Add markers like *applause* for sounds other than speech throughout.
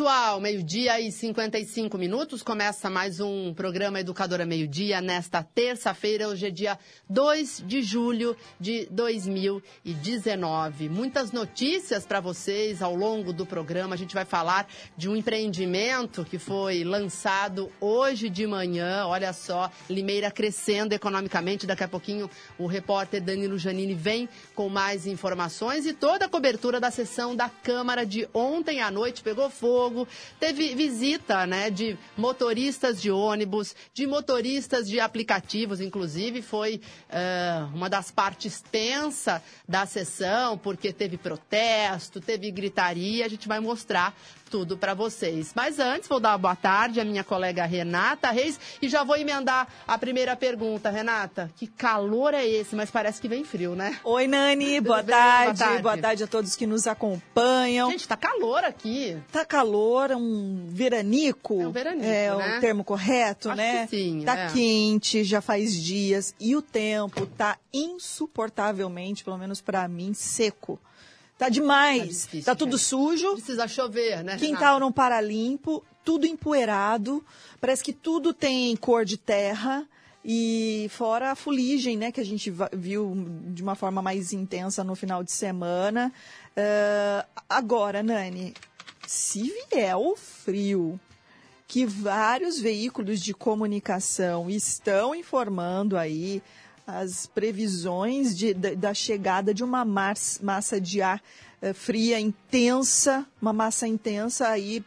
Pessoal. Meio-dia e 55 minutos. Começa mais um programa Educadora Meio-Dia nesta terça-feira. Hoje é dia 2 de julho de 2019. Muitas notícias para vocês ao longo do programa. A gente vai falar de um empreendimento que foi lançado hoje de manhã. Olha só, Limeira crescendo economicamente. Daqui a pouquinho o repórter Danilo Janini vem com mais informações e toda a cobertura da sessão da Câmara de ontem à noite. Pegou fogo, teve visita né, de motoristas de ônibus, de motoristas de aplicativos, inclusive foi uh, uma das partes tensa da sessão, porque teve protesto, teve gritaria, a gente vai mostrar tudo para vocês. Mas antes, vou dar uma boa tarde à minha colega Renata Reis e já vou emendar a primeira pergunta. Renata, que calor é esse? Mas parece que vem frio, né? Oi, Nani, boa tarde. boa tarde. Boa tarde a todos que nos acompanham. Gente, tá calor aqui. Tá calor, é um veranico. É um veranico, É né? o termo correto, Acho né? que sim, tá é. quente, já faz dias e o tempo tá insuportavelmente, pelo menos para mim, seco. Tá demais. Tá difícil, tá tudo né? sujo. Precisa chover, né? Quintal não para limpo, tudo empoeirado, parece que tudo tem cor de terra. E fora a fuligem, né, que a gente viu de uma forma mais intensa no final de semana. Ah, agora, Nani, se vier o frio, que vários veículos de comunicação estão informando aí as previsões de- da, da chegada de uma mas- massa de ar eh, fria intensa, uma massa intensa aí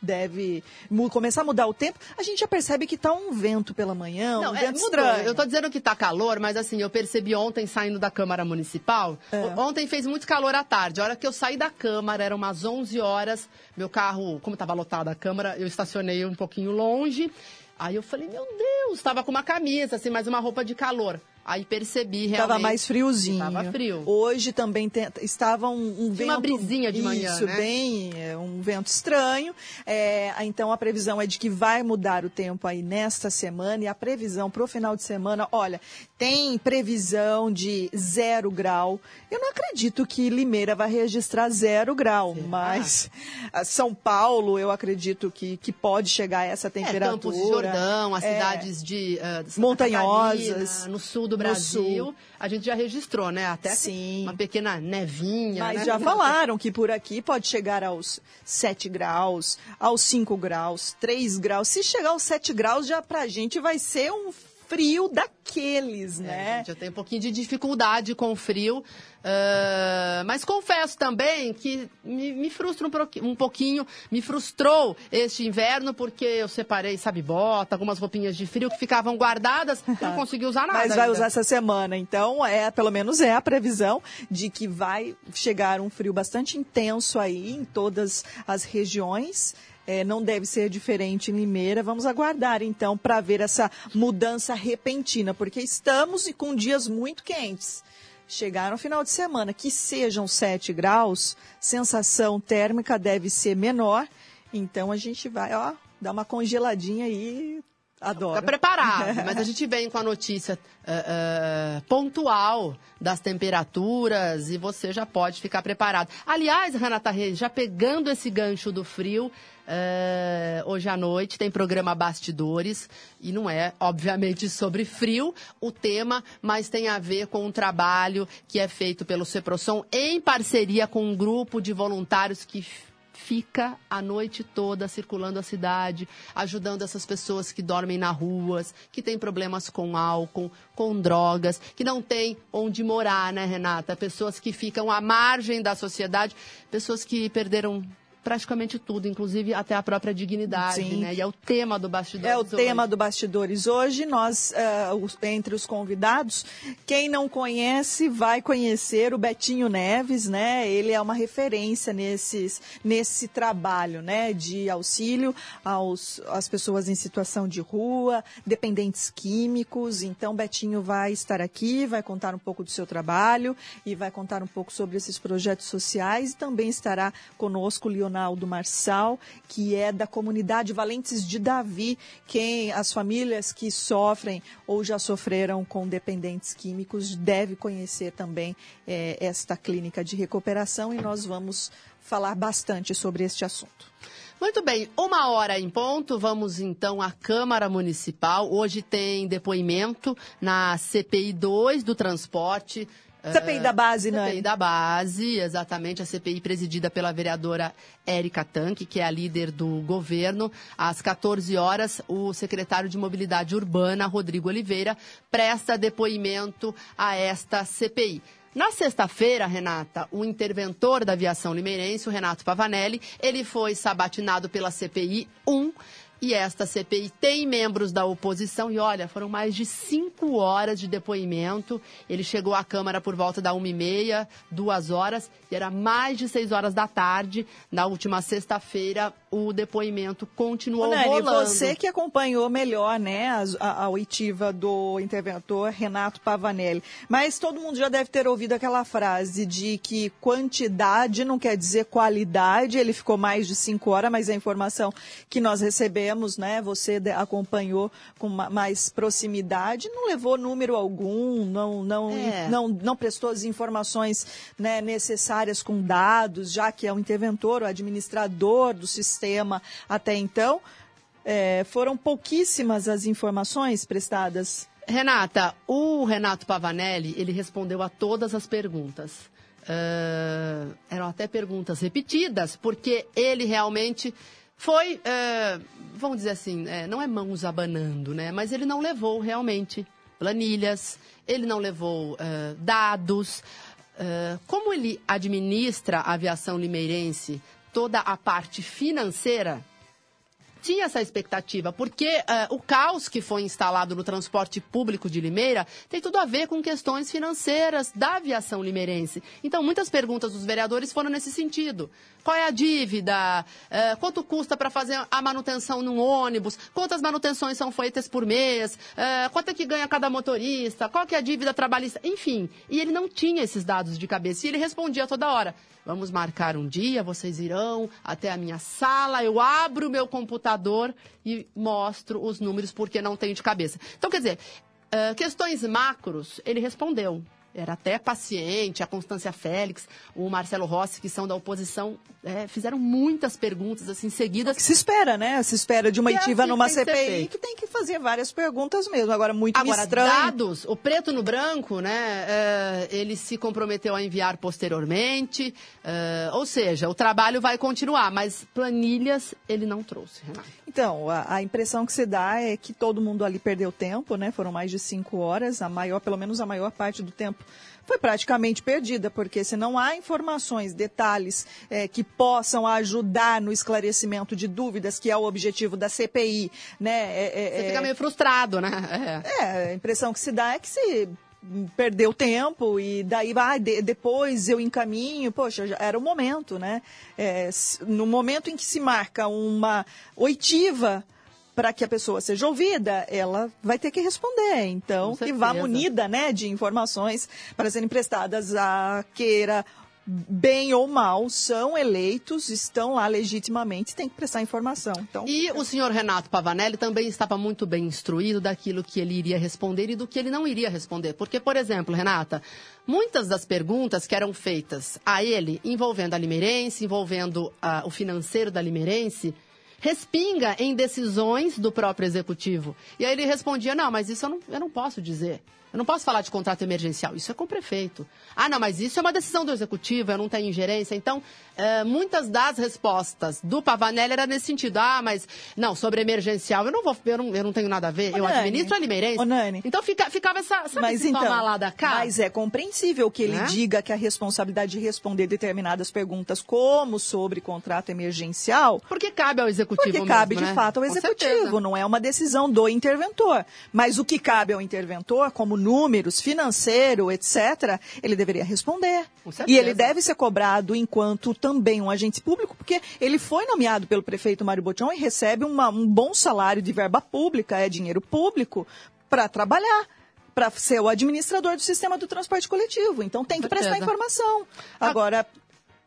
deve começar a mudar o tempo. A gente já percebe que tá um vento pela manhã, um Não, é, vento mudou. estranho. Eu tô dizendo que tá calor, mas assim, eu percebi ontem saindo da Câmara Municipal. É. Ontem fez muito calor à tarde. A hora que eu saí da Câmara, eram umas 11 horas. Meu carro, como estava lotada a Câmara, eu estacionei um pouquinho longe. Aí eu falei, meu Deus, estava com uma camisa, assim, mais uma roupa de calor. Aí percebi realmente. Estava mais friozinho. Tava frio. Hoje também tem- estava um, um vento. Uma brisinha de manhã, Isso, né? bem, é, um vento estranho. É, então a previsão é de que vai mudar o tempo aí nesta semana. E a previsão para o final de semana, olha, tem previsão de zero grau. Eu não acredito que Limeira vai registrar zero grau, mas a São Paulo, eu acredito que, que pode chegar a essa É, temperatura. Campos de Jordão, as É. cidades de ah, Santa Montanhosas. Catarina, no sul do No Brasil, a gente já registrou, né? Até Sim. uma pequena nevinha. Mas né? já falaram que por aqui pode chegar aos 7 graus, aos 5 graus, 3 graus. Se chegar aos 7 graus, já pra gente vai ser um frio daqueles, É, né? gente, eu tenho um pouquinho de dificuldade com o frio, ah, mas confesso também que me, me frustra um, um pouquinho, me frustrou este inverno, porque eu separei, sabe, bota, algumas roupinhas de frio que ficavam guardadas, não consegui usar nada. Mas vai ainda. usar essa semana, então é, pelo menos é a previsão de que vai chegar um frio bastante intenso aí em todas as regiões. É, não deve ser diferente em Limeira. Vamos aguardar então para ver essa mudança repentina, porque estamos com dias muito quentes. Chegar no final de semana que sejam 7 graus, sensação térmica deve ser menor. Então a gente vai, ó, dar uma congeladinha aí Adoro. Fica preparado, *laughs* mas a gente vem com a notícia uh, uh, pontual das temperaturas e você já pode ficar preparado. Aliás, Renata Reis, já pegando esse gancho do frio, Uh, hoje à noite tem programa Bastidores e não é, obviamente, sobre frio o tema, mas tem a ver com um trabalho que é feito pelo Ceprosom em parceria com um grupo de voluntários que fica a noite toda circulando a cidade, ajudando essas pessoas que dormem nas ruas, que têm problemas com álcool, com drogas, que não têm onde morar, né, Renata? Pessoas que ficam à margem da sociedade, pessoas que perderam praticamente tudo, inclusive até a própria dignidade, Sim. né? E é o tema do Bastidores É o hoje. tema do Bastidores hoje. Nós, uh, entre os convidados, quem não conhece vai conhecer o Betinho Neves, né? Ele é uma referência nesses, nesse trabalho, né? De auxílio aos, às pessoas em situação de rua, dependentes químicos. Então, Betinho vai estar aqui, vai contar um pouco do seu trabalho e vai contar um pouco sobre esses projetos sociais e também estará conosco Leonardo do Marçal, que é da comunidade Valentes de Davi, quem as famílias que sofrem ou já sofreram com dependentes químicos deve conhecer também é, esta clínica de recuperação e nós vamos falar bastante sobre este assunto. Muito bem, uma hora em ponto, vamos então à Câmara Municipal. Hoje tem depoimento na CPI 2 do transporte. CPI da base, né? CPI da base, exatamente, a CPI presidida pela vereadora Érica Tanque, que é a líder do governo. Às 14 horas, o secretário de Mobilidade Urbana, Rodrigo Oliveira, presta depoimento a esta CPI. Na sexta-feira, Renata, o interventor da aviação limeirense, o Renato Pavanelli, ele foi sabatinado pela CPI 1 e esta CPI tem membros da oposição e olha, foram mais de cinco horas de depoimento. Ele chegou à Câmara por volta da uma e meia, duas horas, e era mais de seis horas da tarde. Na última sexta-feira, o depoimento continuou Nani, rolando. você que acompanhou melhor, né, a, a, a oitiva do interventor Renato Pavanelli. Mas todo mundo já deve ter ouvido aquela frase de que quantidade não quer dizer qualidade. Ele ficou mais de cinco horas, mas a informação que nós recebemos, né, você acompanhou com mais proximidade, não levou número algum, não, não, é. não, não prestou as informações né, necessárias com dados, já que é o interventor, o administrador do sistema sistema até então. É, foram pouquíssimas as informações prestadas. Renata, o Renato Pavanelli, ele respondeu a todas as perguntas. Uh, eram até perguntas repetidas, porque ele realmente foi, uh, vamos dizer assim, é, não é mãos abanando, né? Mas ele não levou realmente planilhas, ele não levou uh, dados. como ele administra a aviação limeirense toda a parte financeira, tinha essa expectativa, porque uh, o caos que foi instalado no transporte público de Limeira tem tudo a ver com questões financeiras da aviação limeirense. Então, muitas perguntas dos vereadores foram nesse sentido. Qual é a dívida? Uh, quanto custa para fazer a manutenção num ônibus? Quantas manutenções são feitas por mês? Uh, quanto é que ganha cada motorista? Qual que é a dívida trabalhista? Enfim, e ele não tinha esses dados de cabeça. E ele respondia toda hora. Vamos marcar um dia, vocês irão até a minha sala, eu abro o meu computador e mostro os números porque não tenho de cabeça. Então, quer dizer, uh, questões macros, ele respondeu era até paciente, a Constância Félix, o Marcelo Rossi, que são da oposição, é, fizeram muitas perguntas assim seguidas. Que se espera, né? Se espera de uma que numa CPI que tem que fazer várias perguntas mesmo. Agora, muito Agora, estranho. dados, o preto no branco, né? É, ele se comprometeu a enviar posteriormente. É, ou seja, o trabalho vai continuar, mas planilhas ele não trouxe, Renato. Então, a, a, impressão que se dá é que todo mundo ali perdeu tempo, né? Foram mais de cinco horas, a maior, pelo menos a maior parte do tempo foi praticamente perdida, porque se não há informações, detalhes é, que possam ajudar no esclarecimento de dúvidas, que é o objetivo da CPI, né? É, é, Você fica é meio frustrado, né? É. a impressão que se dá é que se perdeu tempo e daí vai de, depois eu encaminho, poxa, já era o momento, né? É, no momento em que se marca uma oitiva para que a pessoa seja ouvida, ela vai ter que responder. Então, que vá munida né, de informações para serem prestadas a queira bem ou mal, são eleitos, estão lá legitimamente, tem que prestar informação. Então, E o senhor Renato Pavanelli também estava muito bem instruído daquilo que ele iria responder e do que ele não iria responder. Porque, por exemplo, Renata, muitas das perguntas que eram feitas a ele, envolvendo a Limeirense, envolvendo ah, o financeiro da Limeirense, respinga em decisões do próprio executivo. E aí ele respondia, não, mas isso eu não, eu não posso dizer. Eu não posso falar de contrato emergencial, isso é com o prefeito. Ah, não, mas isso é uma decisão do executivo, eu não tenho ingerência. Então, eh, muitas das respostas do Pavanelli era nesse sentido. Ah, mas não, sobre emergencial, eu não vou, eu não, eu não tenho nada a ver, Ô, eu Nani, administro a Limeirense. ô, Nani. Então fica, ficava essa, sabe mas então, toma lá da cá? mas é compreensível que ele Né? diga que a responsabilidade de responder determinadas perguntas, como sobre contrato emergencial, Porque cabe ao executivo Porque mesmo, cabe de né? fato ao executivo, não é uma decisão do interventor. Mas o que cabe ao interventor, como números, financeiro, etc., ele deveria responder. E ele deve ser cobrado enquanto também um agente público, porque ele foi nomeado pelo prefeito Mário Botion e recebe uma- um bom salário de verba pública, é dinheiro público, para trabalhar. Para ser o administrador do sistema do transporte coletivo. Então tem que prestar informação. Agora,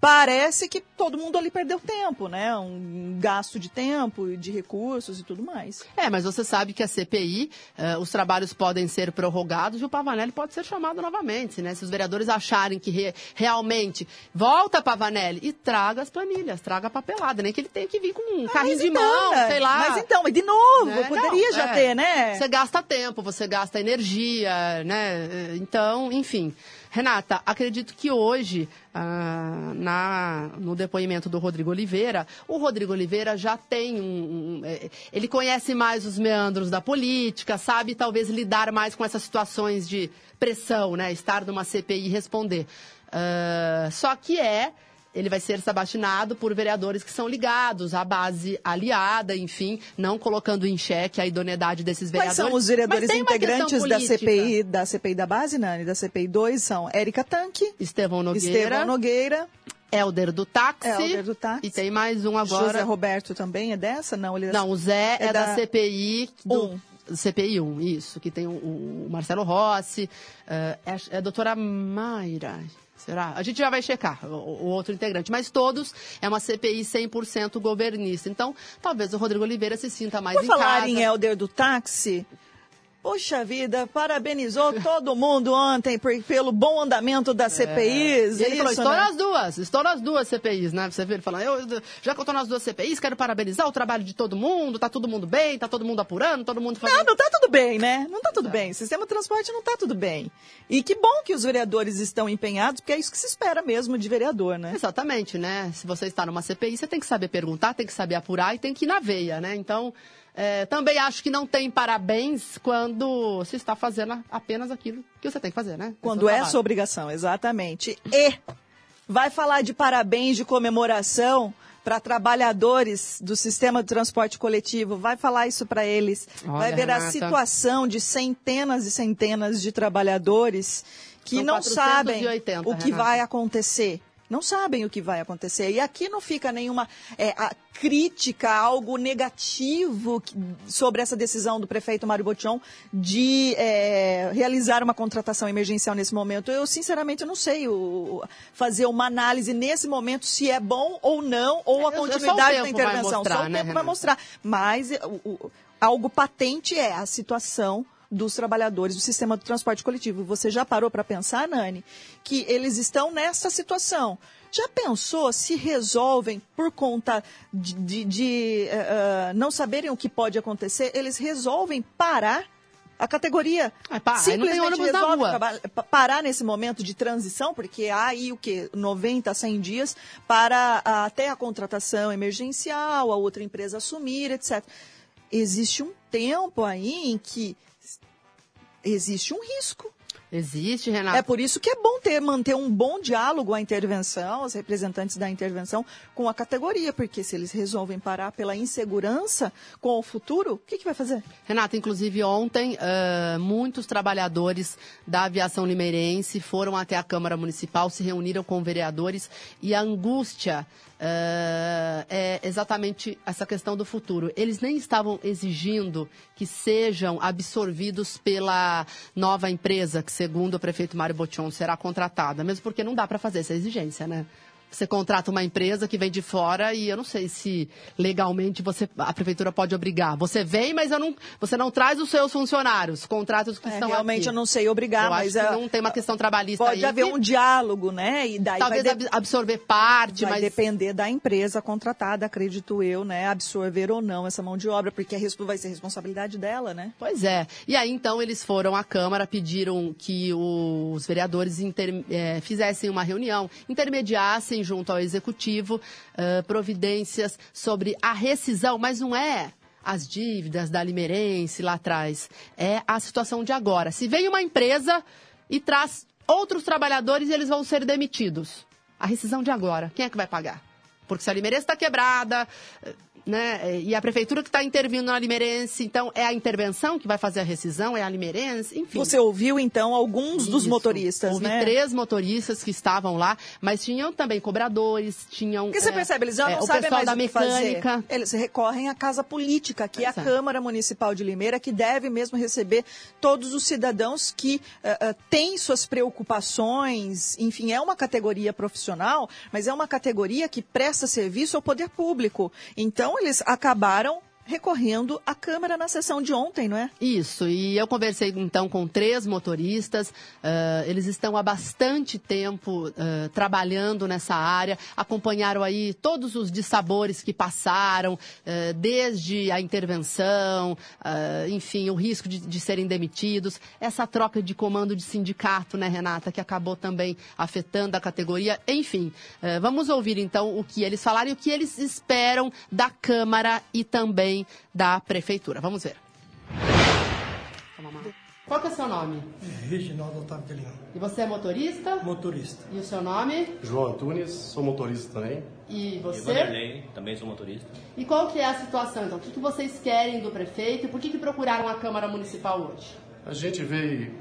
parece que todo mundo ali perdeu tempo, né? Um gasto de tempo, de recursos e tudo mais. É, mas você sabe que a CPI, eh, os trabalhos podem ser prorrogados e o Pavanelli pode ser chamado novamente, né? Se os vereadores acharem que re- realmente volta Pavanelli e traga as planilhas, traga a papelada, nem que ele tenha que vir com um carrinho Mas de então, mão, né? sei lá. Mas então, de novo, né? poderia Não, já é. ter, né? Você gasta tempo, você gasta energia, né? Então, enfim. Renata, acredito que hoje, ah, na, no depoimento do Rodrigo Oliveira, o Rodrigo Oliveira já tem um, um, eh, Ele conhece mais os meandros da política, sabe talvez lidar mais com essas situações de pressão, né? Estar numa CPI e responder. Ah, só que é ele vai ser sabatinado por vereadores que são ligados à base aliada, enfim, não colocando em xeque a idoneidade desses Quais vereadores. são os vereadores integrantes da. CPI, da CPI da base, Nani? Da CPI 2 são Érica Tanque, Estevão Nogueira, Estevão Nogueira, Helder do Táxi, Helder do Táxi. e tem mais um agora. José Roberto também é dessa? Não, ele é Não, o Zé é, É da, da CPI do... Um. CPI 1, isso, que tem o, o Marcelo Rossi, eh, é, é a doutora Mayra, será? A gente já vai checar o, o outro integrante, mas todos é uma CPI 100% governista. Então, talvez o Rodrigo Oliveira se sinta mais Por em falar casa. em Helder do táxi, poxa vida, parabenizou todo mundo ontem por- pelo bom andamento das CPIs. E ele é falou, isso, estou né? nas duas, estou nas duas CPIs, né? Você vê ele falando, eu, já que eu estou nas duas CPIs, quero parabenizar o trabalho de todo mundo, tá todo mundo bem, tá todo mundo apurando, todo mundo fazendo... Não, não tá tudo bem, né? Não tá tudo bem. O sistema de transporte não tá tudo bem. E que bom que os vereadores estão empenhados, porque é isso que se espera mesmo de vereador, né? Exatamente, né? Se você está numa CPI, você tem que saber perguntar, tem que saber apurar e tem que ir na veia, né? Então, é, também acho que não tem parabéns quando se está fazendo apenas aquilo que você tem que fazer, né? Quando é sua obrigação, exatamente. E vai falar de parabéns, de comemoração para trabalhadores do sistema de transporte coletivo, vai falar isso para eles. Olha, vai ver a Renata. situação de centenas e centenas de trabalhadores que São não sabem 480, o que Renata. vai acontecer. Não sabem o que vai acontecer. E aqui não fica nenhuma é, a crítica, algo negativo sobre essa decisão do prefeito Mário Botion de é, realizar uma contratação emergencial nesse momento. Eu, sinceramente, não sei o- fazer uma análise nesse momento se é bom ou não, ou a continuidade da vai intervenção. mostrar, só o né, tempo vai Renata? mostrar. Mas é, o- o- algo patente é a situação dos trabalhadores do sistema do transporte coletivo. Você já parou para pensar, Nani, que eles estão nessa situação? Já pensou se resolvem por conta de, de- de, eh, não saberem o que pode acontecer? Eles resolvem parar a categoria. Ai, pá, aí não tem ônibus na rua. traba- pa- parar nesse momento de transição, porque há aí o quê? 90, 100 dias para ah, até a contratação emergencial, a outra empresa assumir, etc. Existe um tempo aí em que existe um risco. Existe, Renato. É por isso que é bom ter, manter um bom diálogo à intervenção, os representantes da intervenção com a categoria, porque se eles resolvem parar pela insegurança com o futuro, o que, que vai fazer? Renata, inclusive ontem, ah, muitos trabalhadores da aviação limeirense foram até a Câmara Municipal, se reuniram com vereadores e a angústia ah, é exatamente essa questão do futuro. Eles nem estavam exigindo que sejam absorvidos pela nova empresa, que segundo o prefeito Mário Botion, será contratada, mesmo porque não dá para fazer essa exigência, né? Você contrata uma empresa que vem de fora e eu não sei se legalmente você, a prefeitura pode obrigar. Você vem, mas eu não, você não traz os seus funcionários, contrata os que É, estão realmente aqui. eu não sei obrigar, Eu mas é, não tem uma questão trabalhista pode aí haver que um diálogo, né? E daí talvez de- ab- absorver parte, vai mas depender da empresa contratada, acredito eu, né? Absorver ou não essa mão de obra, porque a respo- vai ser responsabilidade dela, né? Pois é. E aí, então, eles foram à Câmara, pediram que os vereadores inter- eh, fizessem uma reunião, intermediassem junto ao Executivo eh, providências sobre a rescisão, mas não é as dívidas da Limerense lá atrás, é a situação de agora. Se vem uma empresa e traz outros trabalhadores, eles vão ser demitidos. A rescisão de agora, quem é que vai pagar? Porque se a Limerense está quebrada, né, e a prefeitura que está intervindo na Limerense, então é a intervenção que vai fazer a rescisão, é a Limerense, enfim. Você ouviu, então, alguns dos Isso. motoristas, Houve né? três motoristas que estavam lá, mas tinham também cobradores, tinham. Porque você é, percebe, eles já é, não o sabem mais da o que fazer. mecânica. Eles recorrem à casa política, que é a é. Câmara Municipal de Limeira, que deve mesmo receber todos os cidadãos que eh, eh, têm suas preocupações. Enfim, é uma categoria profissional, mas é uma categoria que presta serviço ao poder público. Então, eles acabaram recorrendo à Câmara na sessão de ontem, não é? Isso, e eu conversei então com três motoristas, ah, eles estão há bastante tempo ah, trabalhando nessa área, acompanharam aí todos os dissabores que passaram, ah, desde a intervenção, enfim, o risco de, de serem demitidos, essa troca de comando de sindicato, né, Renata, que acabou também afetando a categoria, enfim. vamos ouvir então o que eles falaram e o que eles esperam da Câmara e também da Prefeitura. Vamos ver. Qual que é o seu nome? Reginaldo Otávio de E você é motorista? motorista. E o seu nome? João Antunes, sou motorista também. E você? Vanderlei, também sou motorista. E qual que é a situação, então? O que, que vocês querem do prefeito e por que, que procuraram a Câmara Municipal hoje? A gente veio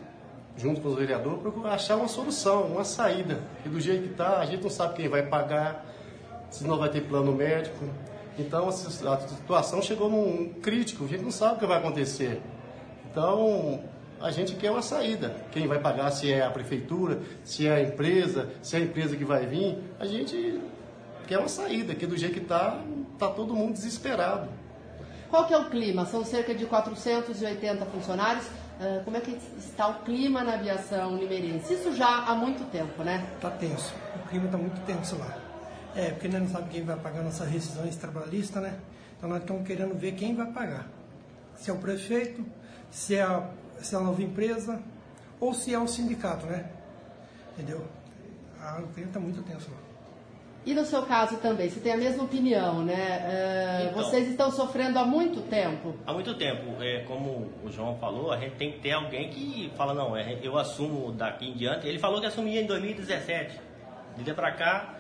junto com os vereadores para achar uma solução, uma saída. E do jeito que está, a gente não sabe quem vai pagar, se não vai ter plano médico. Então a si- a situação chegou num crítico, a gente não sabe o que vai acontecer. Então a gente quer uma saída. Quem vai pagar, se é a prefeitura, se é a empresa, se é a empresa que vai vir, a gente quer uma saída, que do jeito que está, está todo mundo desesperado. Qual que é o clima? São cerca de 480 funcionários. Ah, como é que está o clima na aviação limeirense? Isso já há muito tempo, né? Tá tenso. O clima tá muito tenso lá. É, porque nós não sabemos quem vai pagar nossas rescisões trabalhistas, né? Então nós estamos querendo ver quem vai pagar. Se é o prefeito, se é a, se é a nova empresa, ou se é o sindicato, né? Entendeu? Ah, o clima tá muito tenso lá. E no seu caso também, você tem a mesma opinião, né? Ah, Então. vocês estão sofrendo há muito tempo. Há muito tempo, é, como o João falou, a gente tem que ter alguém que fala, não, é, eu assumo daqui em diante. Ele falou que assumia em 2017. De lá pra cá,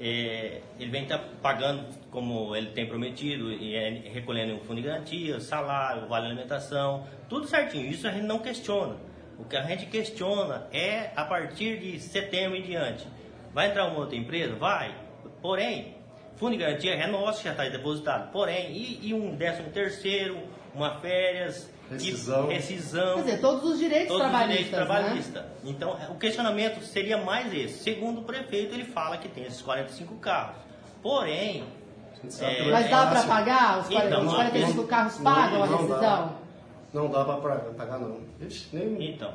é, ele vem tá pagando como ele tem prometido, e é, recolhendo o fundo de garantia, salário, vale alimentação, tudo certinho. Isso a gente não questiona. O que a gente questiona é a partir de setembro em diante. Vai entrar uma outra empresa? Vai. Porém, fundo de garantia é nosso, já está depositado. Porém, e, e um décimo terceiro, uma férias, Rescisão. rescisão Quer dizer, todos os direitos todos os trabalhistas, direitos né? trabalhistas. Então, o questionamento seria mais esse. Segundo o prefeito, ele fala que tem esses 45 carros. Porém, A É, que vai Mas dá para pagar? Os Então, 40, os não, 45 não- carros não- pagam a não dá. rescisão? Não dá para pagar, não. Ixi, nem... então,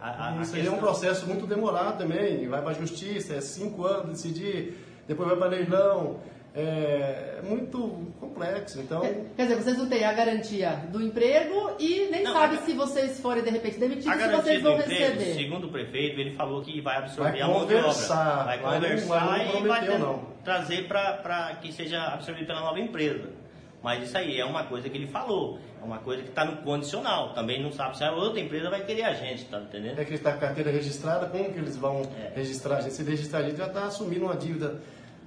a, a, a Isso aí é um processo muito demorado também. Vai para a justiça, é cinco anos decidir, depois vai para leilão. É muito complexo. Então, Quer dizer, vocês não têm a garantia do emprego e nem Não, sabem a- se vocês forem de repente demitidos, se vocês vão emprego, receber. segundo o prefeito, ele falou que vai absorver Vai a mão de obra. conversar, Vai não- conversar mas não e vai ter- não. trazer para que seja absorvido pela nova empresa. Mas isso aí é uma coisa que ele falou. É uma coisa que está no condicional. Também não sabe se a outra empresa vai querer a gente, tá entendendo? é que está com a carteira registrada, como que eles vão É. registrar a gente? Se registrar a gente, já está assumindo uma dívida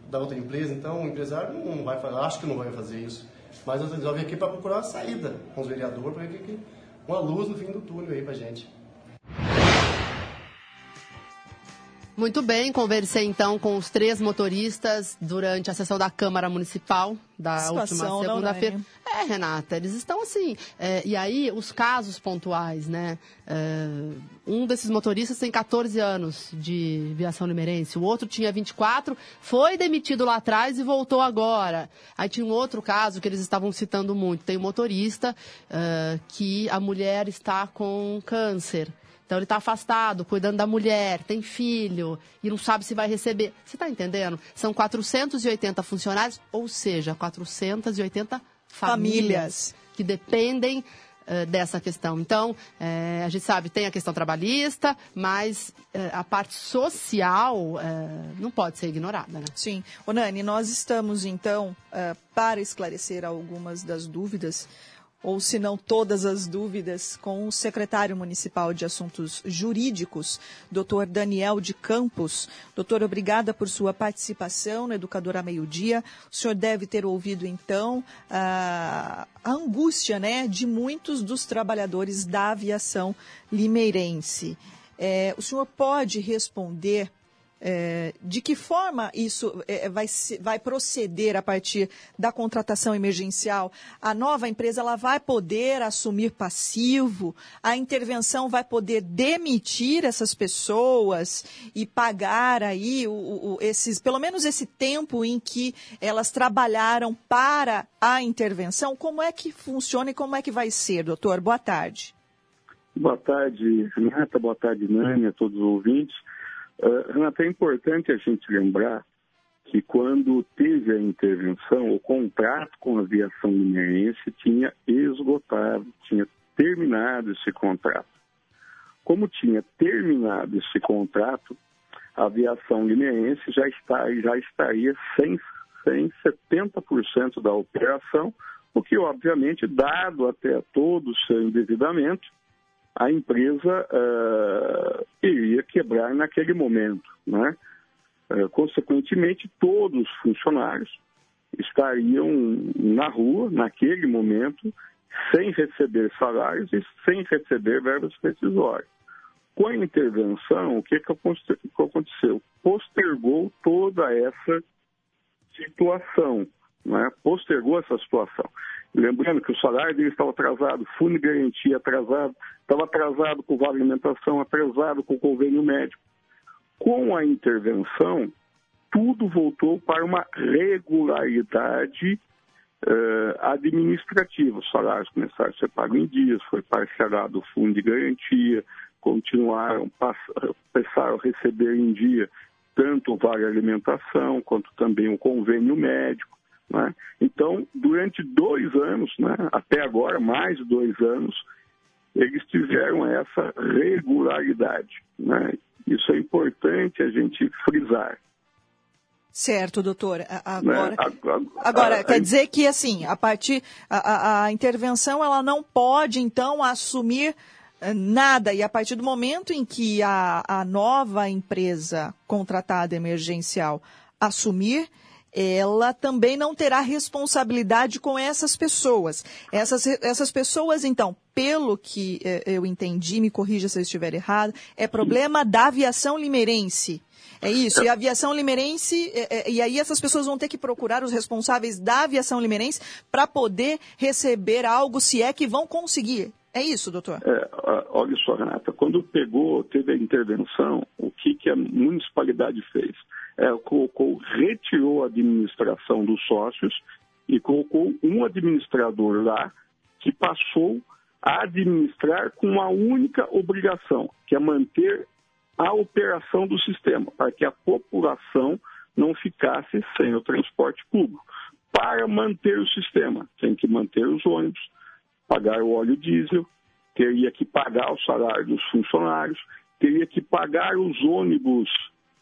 da outra empresa, então o empresário não vai fazer, acho que não vai fazer isso. Mas nós vir aqui para procurar uma saída com os vereadores, para ver que- uma luz no fim do túnel aí para gente. Muito bem, conversei então com os três motoristas durante a sessão da Câmara Municipal da Situação, última segunda-feira. É, Renata, eles estão assim. é, e aí, os casos pontuais, né? É, um desses motoristas tem 14 anos de viação limerense, o outro tinha 24, foi demitido lá atrás e voltou agora. Aí tinha um outro caso que eles estavam citando muito. Tem um motorista é, que a mulher está com câncer. Então ele está afastado, cuidando da mulher, tem filho e não sabe se vai receber. Você está entendendo? São 480 funcionários, ou seja, 480 famílias, Famílias. que dependem eh, dessa questão. Então, eh, a gente sabe, tem a questão trabalhista, mas eh, a parte social não pode ser ignorada, né? Sim. Ô, Nani, nós estamos, então, para esclarecer algumas das dúvidas, ou se não todas as dúvidas, com o secretário municipal de Assuntos Jurídicos, doutor Daniel de Campos. Doutor, obrigada por sua participação no Educador a Meio Dia. O senhor deve ter ouvido, então, a, a angústia né, de muitos dos trabalhadores da aviação limeirense. Eh, o senhor pode responder é, de que forma isso é, vai, se- vai proceder a partir da contratação emergencial? A nova empresa ela vai poder assumir passivo? A intervenção vai poder demitir essas pessoas e pagar aí o- o- esses, pelo menos esse tempo em que elas trabalharam para a intervenção? Como é que funciona e como é que vai ser, doutor? Boa tarde. Boa tarde, Renata. Boa tarde, Nani, a todos os ouvintes. Uh, Renata, é importante a gente lembrar que quando teve a intervenção, o contrato com a aviação mineirense tinha esgotado, tinha terminado esse contrato. Como tinha terminado esse contrato, a aviação lineense já, está, já estaria sem, sem 70% da operação, o que, obviamente, dado até todo o seu endividamento, a empresa eh, iria quebrar naquele momento. Né? Eh, consequentemente, todos os funcionários estariam na rua, naquele momento, sem receber salários e sem receber verbas rescisórias. Com a intervenção, o que, que aconteceu? Postergou toda essa situação, né? postergou essa situação. Lembrando que o salário dele estava atrasado, fundo de garantia atrasado, estava atrasado com o vale alimentação, atrasado com o convênio médico. Com a intervenção, tudo voltou para uma regularidade eh, administrativa. Os salários começaram a ser pagos em dias, foi parcelado o fundo de garantia, continuaram, pass- passaram a receber em dia tanto o vale alimentação quanto também o convênio médico. Né? Então, durante dois anos, né, até agora, mais de dois anos, eles tiveram essa regularidade. Né? Isso é importante a gente frisar. Certo, doutor. Né? Agora, Agora, quer dizer que, assim, a partir. A, a- a intervenção ela não pode, então, assumir eh, nada. E a partir do momento em que a, a nova empresa contratada emergencial assumir, ela também não terá responsabilidade com essas pessoas. Essas, essas pessoas, então, pelo que eh, eu entendi, me corrija se eu estiver errado, é problema da aviação limeirense. É isso. E a aviação limeirense, é, é, e aí essas pessoas vão ter que procurar os responsáveis da aviação limeirense para poder receber algo, se é que vão conseguir. É isso, doutor? É, olha só, Renata, quando pegou, teve a intervenção, o que, que a municipalidade fez? É, colocou, retirou a administração dos sócios e colocou um administrador lá que passou a administrar com uma única obrigação, que é manter a operação do sistema, para que a população não ficasse sem o transporte público. Para manter o sistema, tem que manter os ônibus, pagar o óleo diesel, teria que pagar o salário dos funcionários, teria que pagar os ônibus,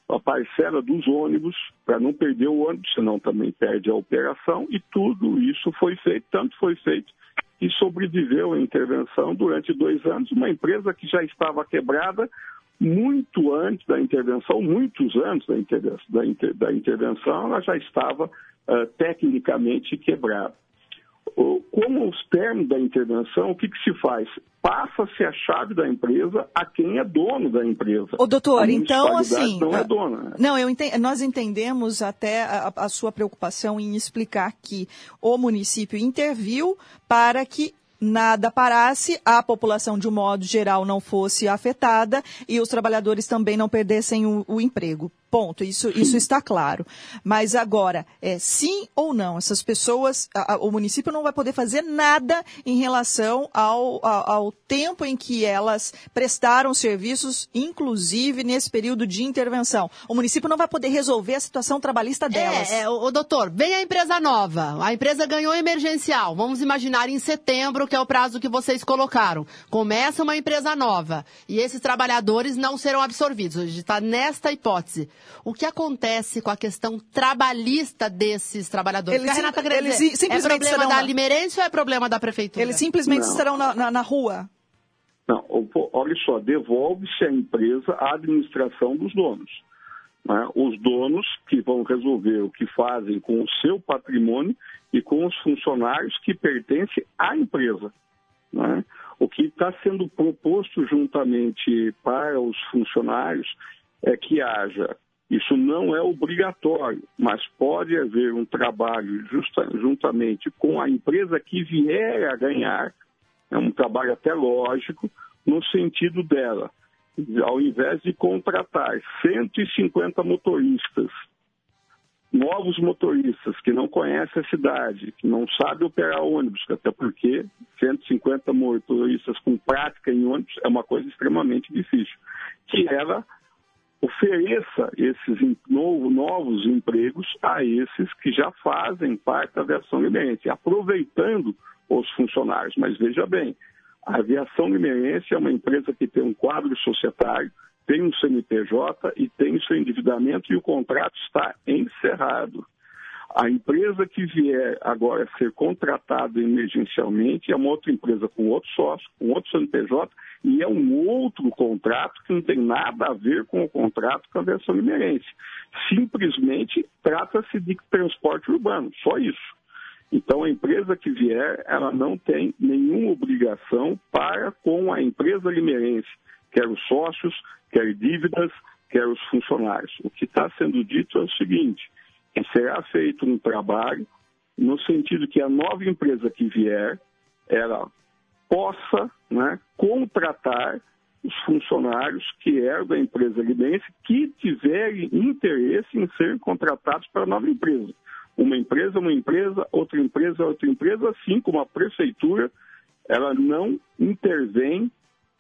a parcela dos ônibus, para não perder o ônibus, senão também perde a operação, e tudo isso foi feito, tanto foi feito que sobreviveu a intervenção durante dois anos, uma empresa que já estava quebrada muito antes da intervenção, muitos anos da, interven- da inter- da intervenção, ela já estava ah, tecnicamente quebrada. Como os termos da intervenção, o que, que se faz? Passa-se a chave da empresa a quem é dono da empresa. Ô, doutor, então assim. Não é dona. Né? Não, eu nós entendemos até a, a sua preocupação em explicar que o município interviu para que nada parasse, a população de um modo geral não fosse afetada e os trabalhadores também não perdessem o, o emprego. Ponto. Isso, isso está claro. Mas agora, é sim ou não? Essas pessoas, a, a, o município não vai poder fazer nada em relação ao, ao, ao, tempo em que elas prestaram serviços, inclusive nesse período de intervenção. O município não vai poder resolver a situação trabalhista delas. É, é o, o doutor, vem a empresa nova. A empresa ganhou emergencial. Vamos imaginar em setembro, que é o prazo que vocês colocaram. Começa uma empresa nova e esses trabalhadores não serão absorvidos. Está nesta hipótese. O que acontece com a questão trabalhista desses trabalhadores? Eles, Renata sim, eles simplesmente é problema da Limerense ou é problema da prefeitura? Eles simplesmente não. estarão na, na, na rua. Não, olha só, devolve-se à empresa a administração dos donos. Né? Os donos que vão resolver o que fazem com o seu patrimônio e com os funcionários que pertencem à empresa. Né? O que está sendo proposto juntamente para os funcionários é que haja isso não é obrigatório, mas pode haver um trabalho justa, juntamente com a empresa que vier a ganhar, é um trabalho até lógico, no sentido dela, ao invés de contratar 150 motoristas, novos motoristas que não conhecem a cidade, que não sabem operar ônibus, até porque 150 motoristas com prática em ônibus é uma coisa extremamente difícil, que ela ofereça esses novos empregos a esses que já fazem parte da aviação limeirense, aproveitando os funcionários. Mas veja bem, a aviação limeirense é uma empresa que tem um quadro societário, tem um CNPJ e tem o seu endividamento e o contrato está encerrado. A empresa que vier agora ser contratada emergencialmente é uma outra empresa com outro sócio, com outro CNPJ, e é um outro contrato que não tem nada a ver com o contrato com a versão limeirense. Simplesmente trata-se de transporte urbano, só isso. Então, a empresa que vier, ela não tem nenhuma obrigação para com a empresa limeirense, quer os sócios, quer dívidas, quer os funcionários. O que está sendo dito é o seguinte, que será feito um trabalho no sentido que a nova empresa que vier, ela possa né, contratar os funcionários que eram da empresa lidense que tiverem interesse em ser contratados para a nova empresa. Uma empresa, uma empresa, outra empresa, outra empresa, assim como a prefeitura, ela não intervém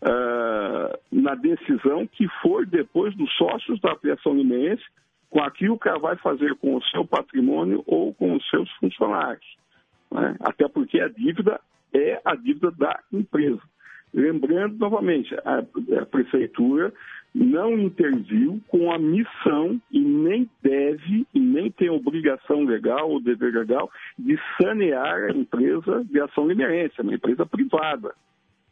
uh, na decisão que for depois dos sócios da aviação limense com aquilo que ela vai fazer com o seu patrimônio ou com os seus funcionários. Né? Até porque a dívida é a dívida da empresa. Lembrando novamente, a, a prefeitura não interviu com a missão e nem deve e nem tem obrigação legal ou dever legal de sanear a empresa de ação limeirense, é uma empresa privada.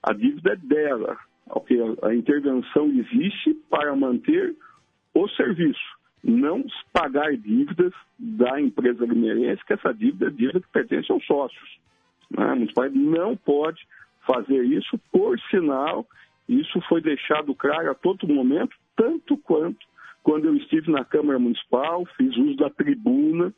A dívida é dela. Okay? A intervenção existe para manter o serviço, não pagar dívidas da empresa limeirense, que essa dívida é dívida que pertence aos sócios. Né? A municipalidade não pode fazer isso, por sinal, isso foi deixado claro a todo momento, tanto quanto quando eu estive na Câmara Municipal, fiz uso da tribuna,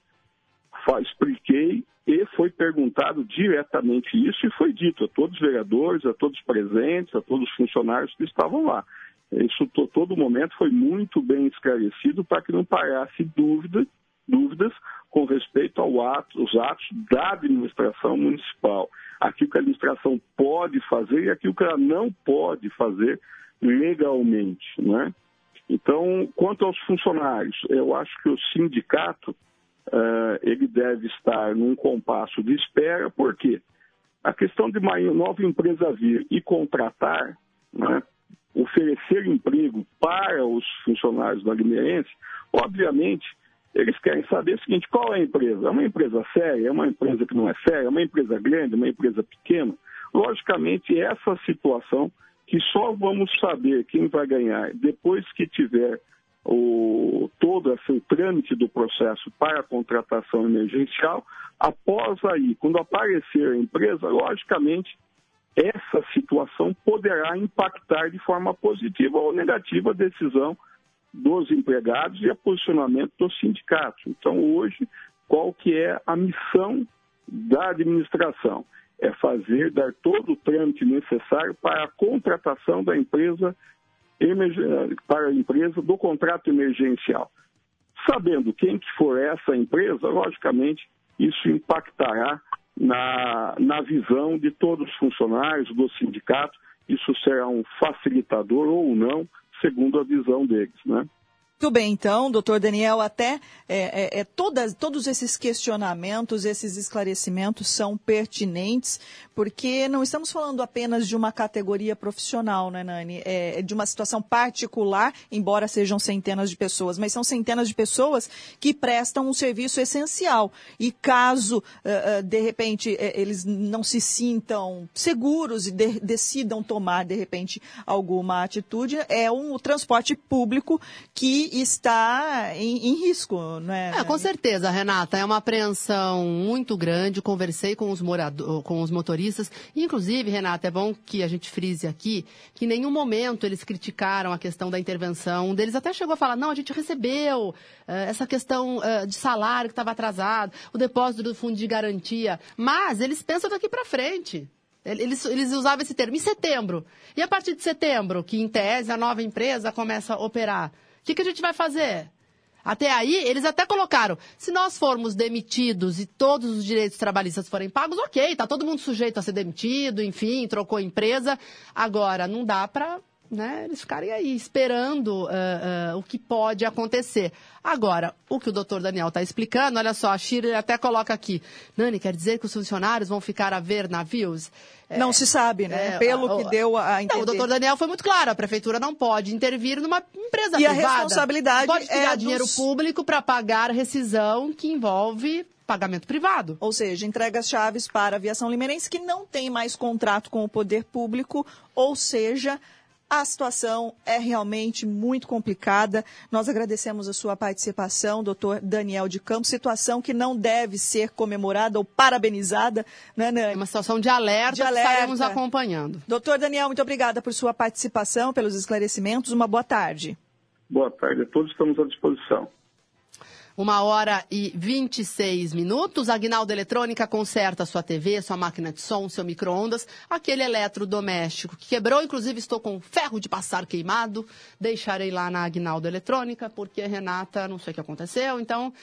expliquei e foi perguntado diretamente isso e foi dito a todos os vereadores, a todos os presentes, a todos os funcionários que estavam lá. Isso todo momento foi muito bem esclarecido para que não parasse dúvida, dúvidas com respeito ato, aos atos da administração municipal. Aquilo que a administração pode fazer e aquilo que ela não pode fazer legalmente. Né? Então, quanto aos funcionários, eu acho que o sindicato uh, ele deve estar num compasso de espera, porque a questão de uma nova empresa vir e contratar, né, oferecer emprego para os funcionários da Limeirense, obviamente eles querem saber o seguinte: qual é a empresa? É uma empresa séria? É uma empresa que não é séria? É uma empresa grande? É uma empresa pequena? Logicamente, essa situação que só vamos saber quem vai ganhar depois que tiver o, todo esse, trâmite do processo para a contratação emergencial. Após aí, quando aparecer a empresa, logicamente, essa situação poderá impactar de forma positiva ou negativa a decisão dos empregados e o posicionamento dos sindicatos. Então, hoje, qual que é a missão da administração? É fazer, dar todo o trâmite necessário para a contratação da empresa, para a empresa do contrato emergencial. Sabendo quem que for essa empresa, logicamente, isso impactará na, na visão de todos os funcionários, do sindicato. Isso será um facilitador ou não, segundo a visão deles, né? Muito bem, então, doutor Daniel, até é, é, é, todas, todos esses questionamentos, esses esclarecimentos são pertinentes, porque não estamos falando apenas de uma categoria profissional, né, Nani? É, é, de uma situação particular, embora sejam centenas de pessoas, mas são centenas de pessoas que prestam um serviço essencial. E caso, uh, uh, de repente, uh, eles não se sintam seguros e de, decidam tomar, de repente, alguma atitude, é um, transporte público que está em, em risco, né? É, com certeza, Renata. É uma apreensão muito grande. Conversei com os, morador, com os motoristas. Inclusive, Renata, é bom que a gente frise aqui que em nenhum momento eles criticaram a questão da intervenção. Um deles até chegou a falar: não, a gente recebeu uh, essa questão uh, de salário que estava atrasado, o depósito do fundo de garantia. Mas eles pensam daqui para frente. Eles, eles usavam esse termo em setembro. E a partir de setembro, que em tese a nova empresa começa a operar, que, que a gente vai fazer? Até aí, eles até colocaram, se nós formos demitidos e todos os direitos trabalhistas forem pagos, ok, está todo mundo sujeito a ser demitido, enfim, trocou empresa. Agora, não dá para né, eles ficarem aí esperando uh, uh, o que pode acontecer. Agora, o que o doutor Daniel está explicando, olha só, a Shirley até coloca aqui, Nani, quer dizer que os funcionários vão ficar a ver navios? Não é, se sabe, né? É, Pelo que deu a entender. Não, o doutor Daniel foi muito claro, a prefeitura não pode intervir numa empresa e privada. E a responsabilidade pode tirar é dinheiro dos... público para pagar rescisão que envolve pagamento privado. Ou seja, entrega as chaves para a aviação limeirense que não tem mais contrato com o poder público, ou seja, a situação é realmente muito complicada. Nós agradecemos a sua participação, doutor Daniel de Campos. Situação que não deve ser comemorada ou parabenizada, né, Nani? É uma situação de alerta, de alerta. que estaremos acompanhando. Doutor Daniel, muito obrigada por sua participação, pelos esclarecimentos. Uma boa tarde. Boa tarde a todos, estamos à disposição. Uma hora e 26 minutos. Agnaldo Eletrônica conserta sua TV, sua máquina de som, seu micro-ondas, aquele eletrodoméstico que quebrou. Inclusive, estou com ferro de passar queimado. Deixarei lá na Agnaldo Eletrônica, porque Renata, não sei o que aconteceu. Então,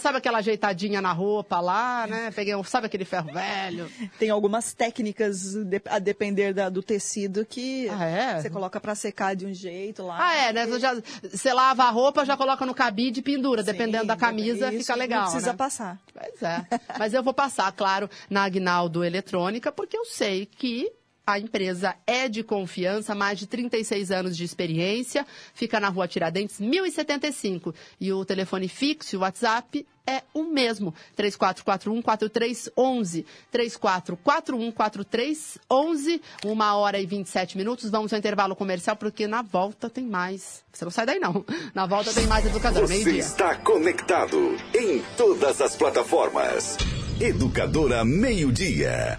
sabe aquela ajeitadinha na roupa lá, né? Peguei, sabe aquele ferro velho? *laughs* Tem algumas técnicas, a depender da, do tecido, que ah, é? você coloca para secar de um jeito lá. Ah, é, né? Você, já, você lava a roupa, já coloca no cabide e pendura, Sim. dependendo da da camisa Isso, fica legal. Não precisa né? passar. Pois é. Mas eu vou passar, claro, na Agnaldo Eletrônica, porque eu sei que a empresa é de confiança, mais de 36 anos de experiência, fica na rua Tiradentes, 1075. E o telefone fixo, o WhatsApp, é o mesmo, 3441-4311. 3441-4311, uma hora e 27 minutos. Vamos ao intervalo comercial, porque na volta tem mais. Você não sai daí, não. Na volta tem mais Educadora. Você está conectado em todas as plataformas. Educadora Meio Dia.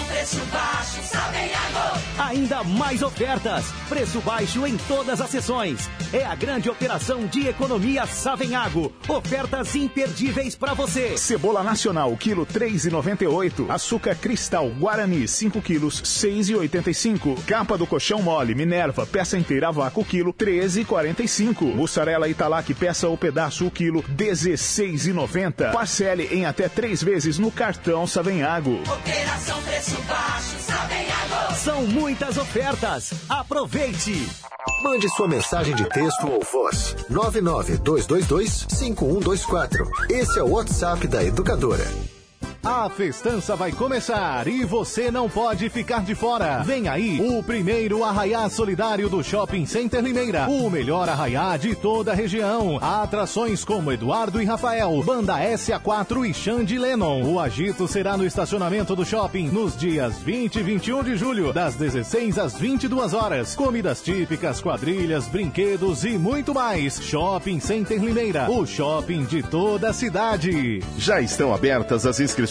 Preço Baixo, Savenhago. Ainda mais ofertas. Preço baixo em todas as sessões. É a grande operação de economia Savenhago. Ofertas imperdíveis para você. Cebola nacional, quilo 3,98. Açúcar cristal Guarani, 5 quilos, 6,85. Capa do colchão mole Minerva, peça inteira a vácuo, quilo 13,45. Mussarela Italac, peça ou pedaço, o quilo 16,90. Parcele em até três vezes no cartão Savenhago. Operação Preço Baixo. São muitas ofertas. Aproveite! Mande sua mensagem de texto ou voz. 992225124. Esse é o WhatsApp da Educadora. A festança vai começar e você não pode ficar de fora. Vem aí o primeiro arraiá solidário do Shopping Center Limeira. O melhor arraiá de toda a região. Atrações como Eduardo e Rafael, Banda SA4 e Xande Lennon. O agito será no estacionamento do shopping nos dias 20 e 21 de julho, das 16 às 22 horas. Comidas típicas, quadrilhas, brinquedos e muito mais. Shopping Center Limeira, o shopping de toda a cidade. Já estão abertas as inscrições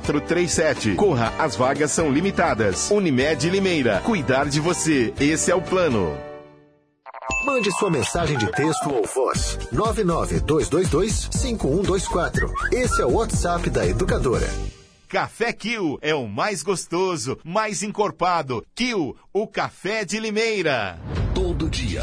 3437. Corra, as vagas são limitadas. Unimed Limeira. Cuidar de você. Esse é o plano. Mande sua mensagem de texto ou voz. 992225124. Esse é o WhatsApp da Educadora. Café Kill é o mais gostoso, mais encorpado. Kill, o café de Limeira. Todo dia,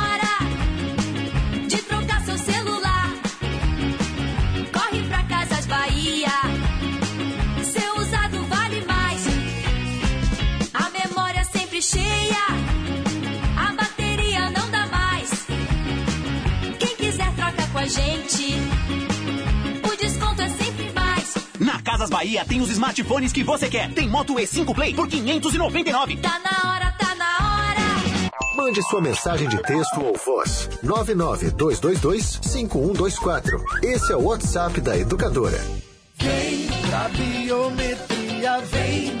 Casas Bahia tem os smartphones que você quer. Tem Moto E5 Play por 599. Tá na hora, tá na hora. Mande sua mensagem de texto ou voz. 992225124. Esse é o WhatsApp da Educadora. Vem pra biometria, vem,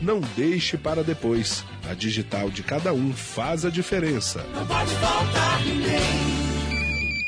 Não deixe para depois. A digital de cada um faz a diferença. Não pode faltar ninguém.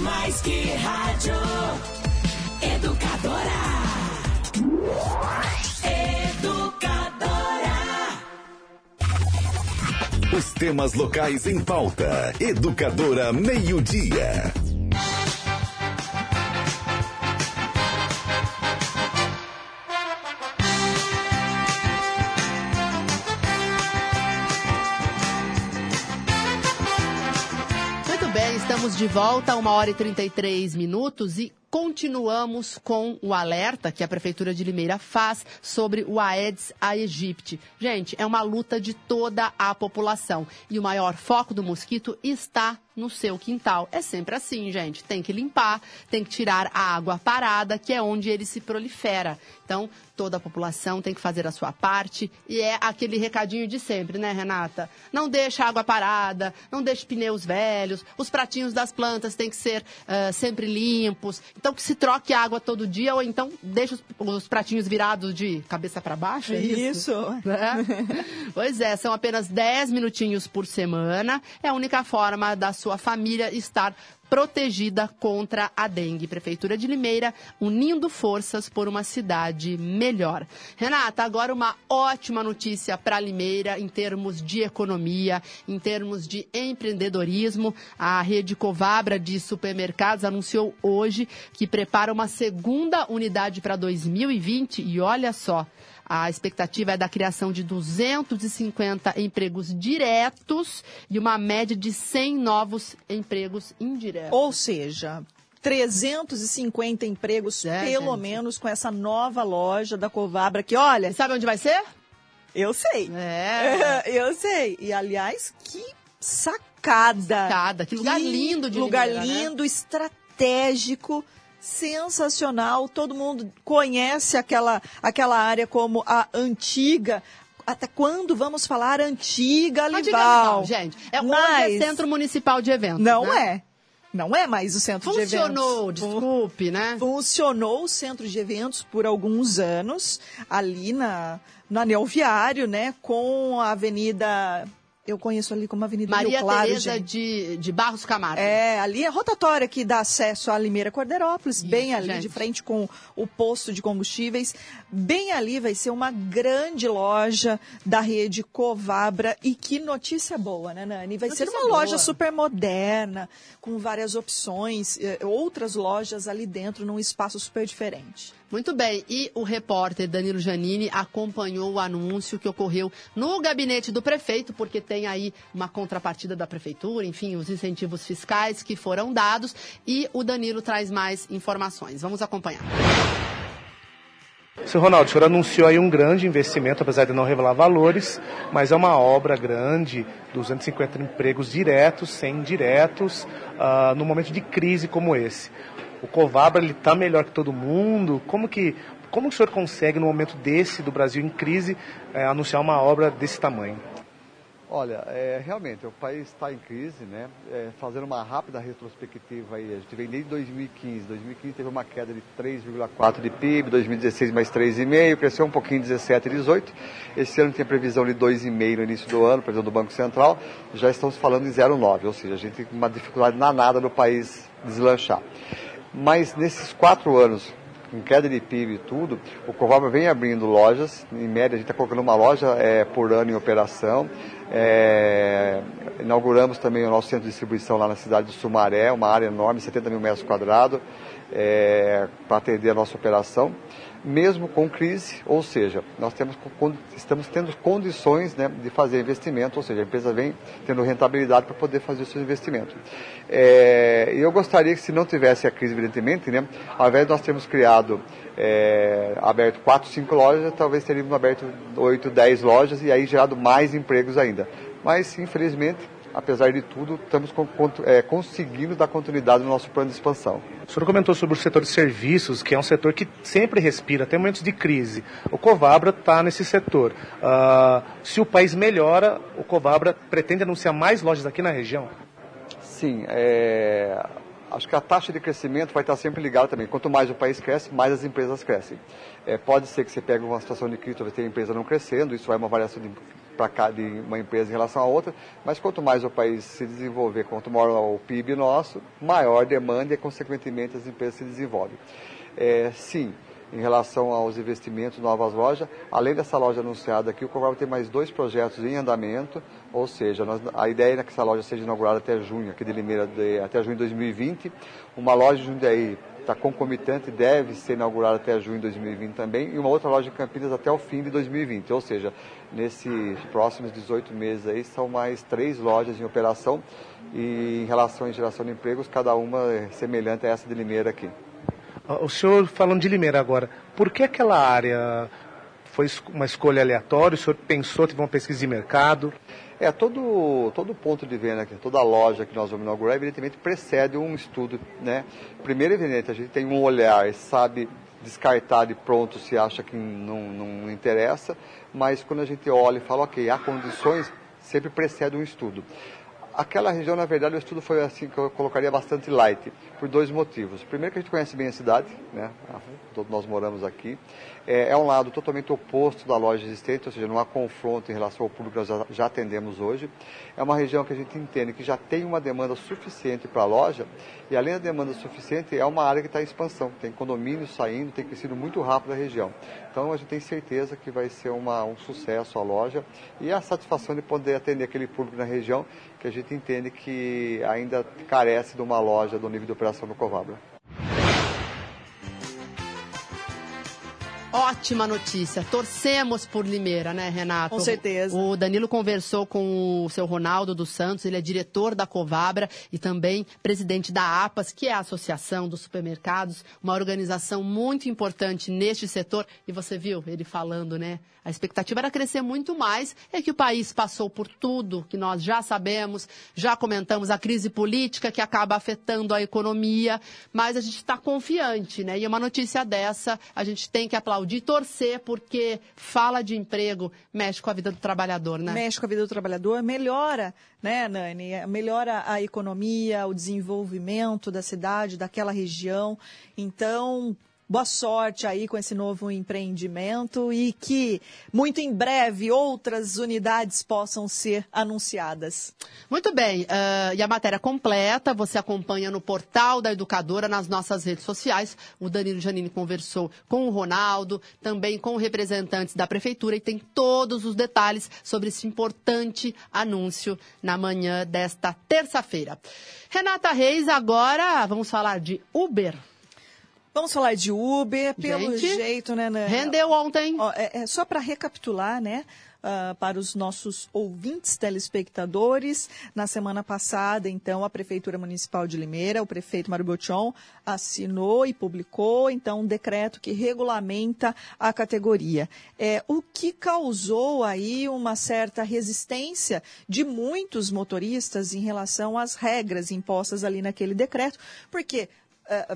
Mais que rádio. Educadora. Educadora. Os temas locais em pauta. Educadora meio-dia. Muito estamos de volta, uma hora e 33 minutos. E continuamos com o alerta que a Prefeitura de Limeira faz sobre o Aedes aegypti. Gente, é uma luta de toda a população e o maior foco do mosquito está no seu quintal. É sempre assim, gente. Tem que limpar, tem que tirar a água parada, que é onde ele se prolifera. Então, toda a população tem que fazer a sua parte e é aquele recadinho de sempre, né, Renata? Não deixe água parada, não deixe pneus velhos, os pratinhos das plantas têm que ser uh, sempre limpos. Então, que se troque água todo dia ou então deixe os, os pratinhos virados de cabeça para baixo. É isso. Isso. Né? *laughs* pois é, são apenas 10 minutinhos por semana. É a única forma da sua família estar protegida contra a dengue. Prefeitura de Limeira unindo forças por uma cidade melhor. Renata, agora uma ótima notícia para Limeira em termos de economia, em termos de empreendedorismo. A rede Covabra de supermercados anunciou hoje que prepara uma segunda unidade para 2020 e olha só, a expectativa é da criação de 250 empregos diretos e uma média de 100 novos empregos indiretos. Ou seja, 350 empregos, é, pelo menos, com essa nova loja da Covabra que, olha... E sabe onde vai ser? Eu sei. É. *laughs* Eu sei. E, aliás, que sacada. Sacada. Que lugar que lindo de Lugar Limeira, né? lindo, né? estratégico sensacional. Todo mundo conhece aquela, aquela área como a antiga. Até quando vamos falar antiga Lival? Antiga Lival, gente. É, Mas, hoje é Centro Municipal de Eventos. Não né? é. Não é mais o centro Funcionou, de eventos. Funcionou, desculpe, né? Funcionou o centro de eventos por alguns anos, ali na, no anel viário, né? Com a Avenida eu conheço ali como Avenida Maria Rio Claro, Tereza de, de Barros Camargo. É, ali é rotatória que dá acesso a Limeira Cordeirópolis, Isso, bem ali gente. de frente com o posto de combustíveis. Bem ali vai ser uma grande loja da rede Covabra e que notícia boa, né, Nani? Vai notícia ser uma boa. loja super moderna, com várias opções, eh, outras lojas ali dentro num espaço super diferente. Muito bem, e o repórter Danilo Janini acompanhou o anúncio que ocorreu no gabinete do prefeito, porque tem aí uma contrapartida da prefeitura, enfim, os incentivos fiscais que foram dados, e o Danilo traz mais informações. Vamos acompanhar. Seu Ronaldo, o senhor anunciou aí um grande investimento, apesar de não revelar valores, mas é uma obra grande, 250 empregos diretos, 100 indiretos, uh, num momento de crise como esse o Covabra ele está melhor que todo mundo? Como que como o senhor consegue, no momento desse do Brasil em crise, é, anunciar uma obra desse tamanho? Olha, é, realmente, o país está em crise, né? É, fazendo uma rápida retrospectiva aí, a gente vem desde 2015. 2015 teve uma queda de 3,4 de PIB, 2016 mais 3,5, cresceu um pouquinho 17 e 18. Esse ano tem previsão de 2,5 no início do ano, previsão do Banco Central. Já estamos falando em 0,9, ou seja, a gente tem uma dificuldade danada no país deslanchar. Mas nesses quatro anos, em queda de PIB e tudo, o Covabra vem abrindo lojas, em média a gente está colocando uma loja é, por ano em operação. É, inauguramos também o nosso centro de distribuição lá na cidade de Sumaré, uma área enorme, 70 mil metros quadrados, é, para atender a nossa operação mesmo com crise, ou seja, nós temos, estamos tendo condições né, de fazer investimento, ou seja, a empresa vem tendo rentabilidade para poder fazer o seu investimento. É, eu gostaria que se não tivesse a crise, evidentemente, né, ao invés de nós termos criado, é, aberto 4, 5 lojas, talvez teríamos aberto 8, 10 lojas e aí gerado mais empregos ainda. Mas, infelizmente, apesar de tudo, estamos é, conseguindo dar continuidade no nosso plano de expansão. O senhor comentou sobre o setor de serviços, que é um setor que sempre respira, até momentos de crise. O Covabra está nesse setor. Uh, se o país melhora, o Covabra pretende anunciar mais lojas aqui na região? Sim, é, acho que a taxa de crescimento vai estar sempre ligada também. Quanto mais o país cresce, mais as empresas crescem. É, pode ser que você pegue uma situação de crise, vai ter a empresa não crescendo, isso é uma variação de para de uma empresa em relação a outra, mas quanto mais o país se desenvolver, quanto maior o PIB nosso, maior demanda e, consequentemente, as empresas se desenvolvem. É, sim, em relação aos investimentos, novas lojas, além dessa loja anunciada aqui, o Covarro tem mais dois projetos em andamento, ou seja, nós, a ideia é que essa loja seja inaugurada até junho, aqui de Limeira, de, até junho de 2020, uma loja de Jundiaí está concomitante, deve ser inaugurada até junho de 2020 também, e uma outra loja em Campinas até o fim de 2020. Ou seja, nesses próximos 18 meses aí, são mais três lojas em operação, e em relação à geração de empregos, cada uma é semelhante a essa de Limeira aqui. O senhor falando de Limeira agora, por que aquela área foi uma escolha aleatória? O senhor pensou, teve uma pesquisa de mercado? É, todo, todo ponto de venda, toda loja que nós vamos inaugurar, evidentemente precede um estudo, né? Primeiro, evidente, a gente tem um olhar e sabe descartar de pronto se acha que não, não interessa, mas quando a gente olha e fala, ok, há condições, sempre precede um estudo. Aquela região, na verdade, o estudo foi assim que eu colocaria bastante light, por dois motivos. Primeiro que a gente conhece bem a cidade, né? Todos nós moramos aqui. É, é, um lado totalmente oposto da loja existente, ou seja, não há confronto em relação ao público que nós já, já atendemos hoje. É uma região que a gente entende que já tem uma demanda suficiente para a loja, e além da demanda suficiente, é uma área que está em expansão. Tem condomínios saindo, tem crescido muito rápido a região. Então a gente tem certeza que vai ser uma, um sucesso a loja e a satisfação de poder atender aquele público na região que a gente entende que ainda carece de uma loja do nível de operação no Covabra. Ótima notícia. Torcemos por Limeira, né, Renato? Com certeza. O Danilo conversou com o seu Ronaldo dos Santos, ele é diretor da Covabra e também presidente da APAS, que é a Associação dos Supermercados, uma organização muito importante neste setor. E você viu ele falando, né? A expectativa era crescer muito mais. É que o país passou por tudo que nós já sabemos, já comentamos a crise política que acaba afetando a economia, mas a gente está confiante, né? E uma notícia dessa a gente tem que aplaudir e torcer, porque fala de emprego, mexe com a vida do trabalhador, né? Mexe com a vida do trabalhador, melhora, né, Nani? Melhora a economia, o desenvolvimento da cidade, daquela região. Então, Boa sorte aí com esse novo empreendimento e que muito em breve outras unidades possam ser anunciadas. Muito bem. Uh, e a matéria completa você acompanha no portal da Educadora, nas nossas redes sociais. O Danilo Janine conversou com o Ronaldo, também com representantes da Prefeitura e tem todos os detalhes sobre esse importante anúncio na manhã desta terça-feira. Renata Reis, agora vamos falar de Uber. Vamos falar de Uber, pelo Gente, jeito, né? né? Rendeu ontem. Ó, é, é só para recapitular, né? Uh, para os nossos ouvintes telespectadores. Na semana passada, então, a Prefeitura Municipal de Limeira, o prefeito Mário Botion, assinou e publicou, então, um decreto que regulamenta a categoria. É, o que causou aí uma certa resistência de muitos motoristas em relação às regras impostas ali naquele decreto, porque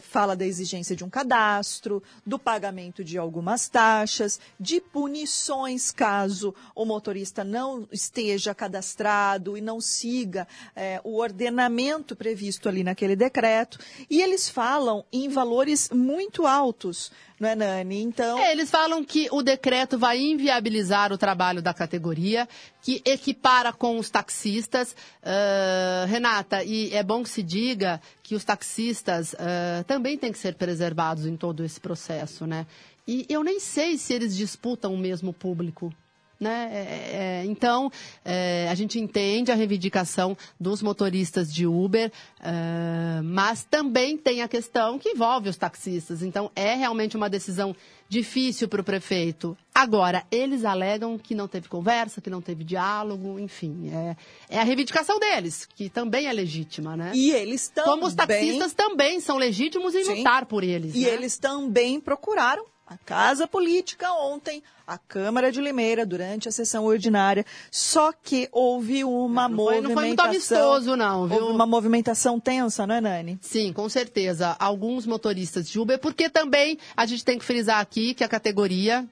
fala da exigência de um cadastro, do pagamento de algumas taxas, de punições caso o motorista não esteja cadastrado e não siga uh, o ordenamento previsto ali naquele decreto. E eles falam em valores muito altos não é, Nani? Então. É, eles falam que o decreto vai inviabilizar o trabalho da categoria, que equipara com os taxistas. Uh, Renata, e é bom que se diga que os taxistas uh, também têm que ser preservados em todo esse processo, né? E eu nem sei se eles disputam o mesmo público. Né? É, é, então, é, a gente entende a reivindicação dos motoristas de Uber, é, mas também tem a questão que envolve os taxistas. Então, é realmente uma decisão difícil para o prefeito. Agora, eles alegam que não teve conversa, que não teve diálogo, enfim. É, é a reivindicação deles, que também é legítima, né? E eles também... Como os taxistas também são legítimos em Sim. lutar por eles. E né? eles também procuraram a Casa Política ontem, a Câmara de Limeira, durante a sessão ordinária, só que houve uma não foi, movimentação... Não foi muito amistoso, não, viu? Houve uma movimentação tensa, não é, Nani? Sim, com certeza. Alguns motoristas de Uber, porque também a gente tem que frisar aqui que a categoria,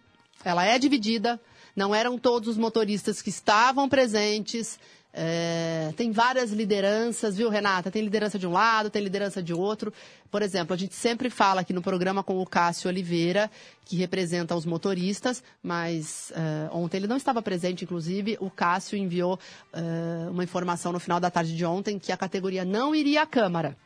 ela é dividida, não eram todos os motoristas que estavam presentes, é, tem várias lideranças, viu, Renata? Tem liderança de um lado, tem liderança de outro. Por exemplo, a gente sempre fala aqui no programa com o Cássio Oliveira, que representa os motoristas, mas uh, ontem ele não estava presente, inclusive. O Cássio enviou uh, uma informação no final da tarde de ontem que a categoria não iria à Câmara.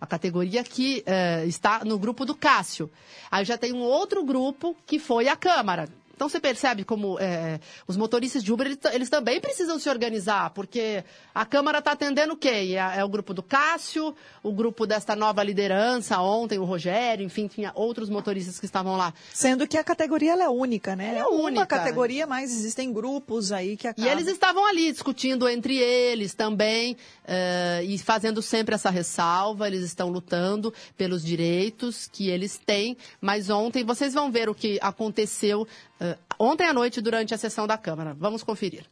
A categoria que uh, está no grupo do Cássio. Aí já tem um outro grupo que foi à Câmara então você percebe como é, os motoristas de Uber, eles, eles, também precisam se organizar, porque a Câmara está atendendo quem? É, é, o grupo do Cássio, o grupo desta nova liderança, ontem o Rogério, enfim, tinha outros motoristas que estavam lá. Sendo que a categoria é única, né? Ela é, é única. uma categoria, mas existem grupos aí que acabam... E eles estavam ali discutindo entre eles também uh, e fazendo sempre essa ressalva, eles estão lutando pelos direitos que eles têm, mas ontem vocês vão ver o que aconteceu uh, ontem à noite durante a sessão da Câmara. Vamos conferir.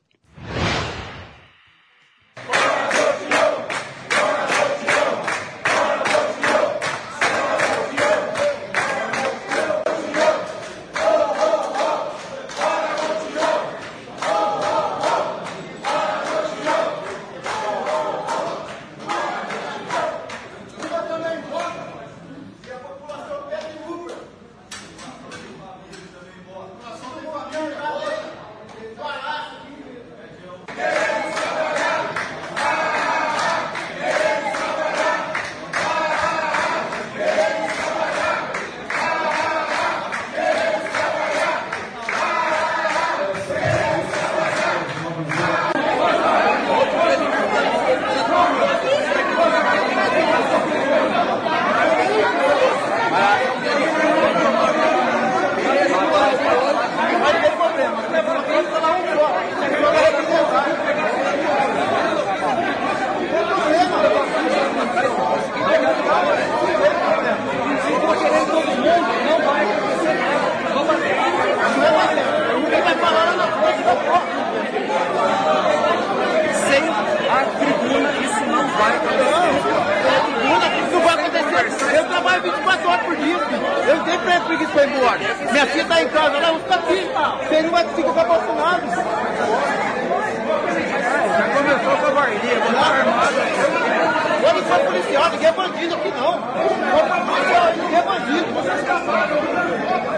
É policial, ninguém é bandido aqui não. Ninguém é bandido. Vocês.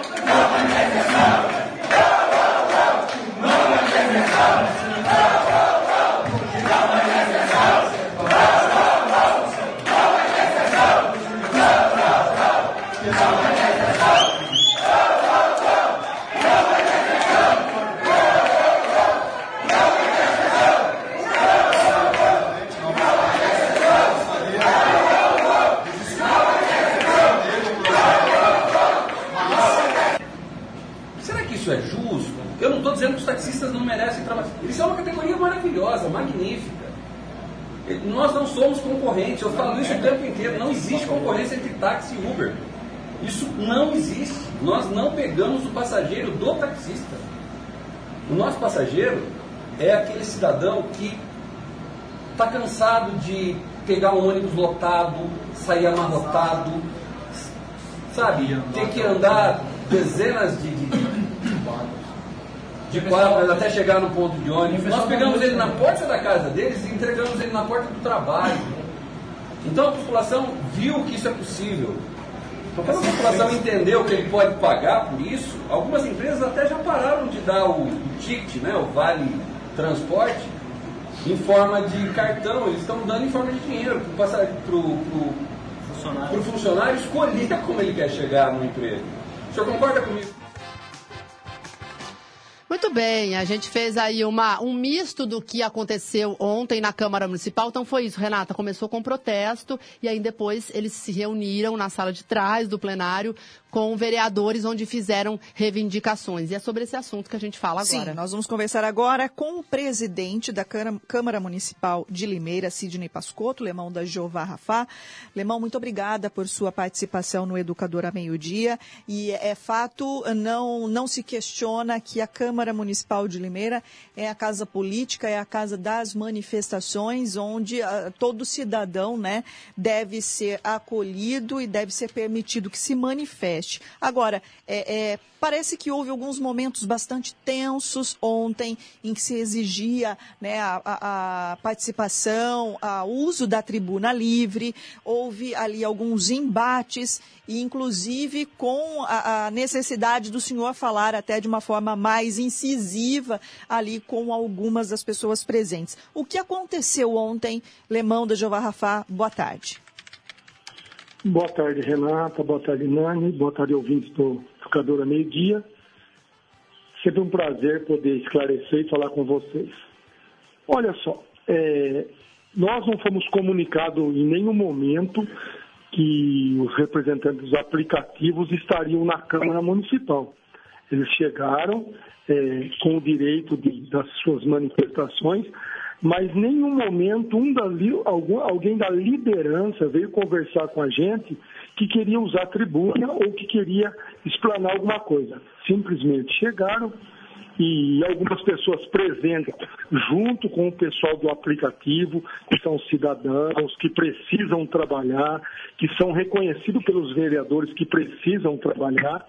Eu não estou dizendo que os taxistas não merecem trabalho. Eles são uma categoria maravilhosa, magnífica. Nós não somos concorrentes. Eu falo isso o tempo inteiro. Não existe concorrência entre táxi e Uber. Isso não existe. Nós não pegamos o passageiro do taxista. O nosso passageiro é aquele cidadão que está cansado de pegar um ônibus lotado, sair amarrotado, sabe? Ter que andar dezenas de, de de quadras até chegar no ponto de ônibus. Nós pegamos ele na porta da casa deles e entregamos ele na porta do trabalho. Então a população viu que isso é possível. Então, quando a população entendeu que ele pode pagar por isso, algumas empresas até já pararam de dar o, o ticket, né, o vale transporte, em forma de cartão. Eles estão dando em forma de dinheiro para o funcionário. funcionário escolher como ele quer chegar no emprego. O senhor concorda comigo? Muito bem, a gente fez aí uma, um misto do que aconteceu ontem na Câmara Municipal. Então foi isso, Renata. Começou com protesto e aí depois eles se reuniram na sala de trás do plenário com vereadores onde fizeram reivindicações. E é sobre esse assunto que a gente fala agora. Sim, nós vamos conversar agora com o presidente da Câmara Municipal de Limeira, Sidney Pascotto, Lemão da Jeová Rafá. Lemão, muito obrigada por sua participação no Educador a Meio Dia. E é fato, não, não se questiona que a Câmara Municipal de Limeira é a casa política, é a casa das manifestações, onde uh, todo cidadão né, deve ser acolhido e deve ser permitido que se manifeste Agora, é, é, parece que houve alguns momentos bastante tensos ontem em que se exigia né, a, a, a participação, o uso da tribuna livre, houve ali alguns embates e inclusive com a, a, necessidade do senhor falar até de uma forma mais incisiva ali com algumas das pessoas presentes. O que aconteceu ontem, Lemão da Jeová Rafá? Boa tarde. Boa tarde, Renata. Boa tarde, Nani. Boa tarde, ouvintes do Educadora Meio Dia. Sempre um prazer poder esclarecer e falar com vocês. Olha só, é, nós não fomos comunicados em nenhum momento que os representantes dos aplicativos estariam na Câmara Municipal. Eles chegaram é, com o direito de, das suas manifestações, mas nenhum momento um da, algum, alguém da liderança veio conversar com a gente que queria usar tribuna ou que queria explanar alguma coisa. Simplesmente chegaram e algumas pessoas presentes, junto com o pessoal do aplicativo, que são cidadãos, que precisam trabalhar, que são reconhecidos pelos vereadores que precisam trabalhar,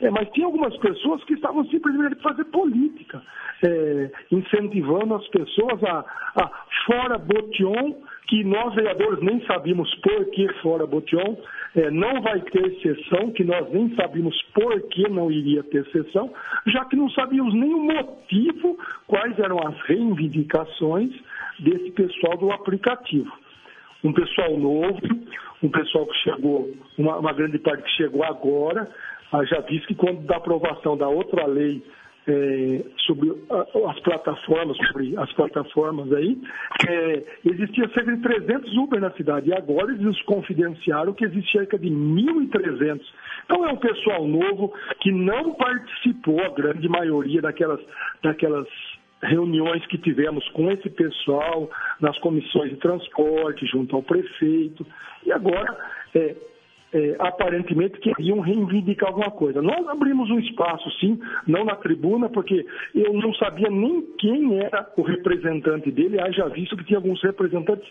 é, mas tinha algumas pessoas que estavam simplesmente fazer política, é, incentivando as pessoas a, a fora Botion, que nós vereadores nem sabíamos por que fora Botion, é, não vai ter sessão, que nós nem sabíamos por que não iria ter sessão, já que não sabíamos nem o motivo, quais eram as reivindicações desse pessoal do aplicativo. Um pessoal novo, um pessoal que chegou, uma, uma grande parte que chegou agora, já disse que quando da aprovação da outra lei é, sobre as plataformas, sobre as plataformas aí, é, existia cerca de 300 Uber na cidade e agora eles confidenciaram que existe cerca de 1.300. Então é um pessoal novo que não participou, a grande maioria daquelas, daquelas reuniões que tivemos com esse pessoal nas comissões de transporte, junto ao prefeito, e agora é, é, aparentemente queriam reivindicar alguma coisa. Nós abrimos um espaço, sim, não na tribuna, porque eu não sabia nem quem era o representante dele, haja visto que tinha alguns representantes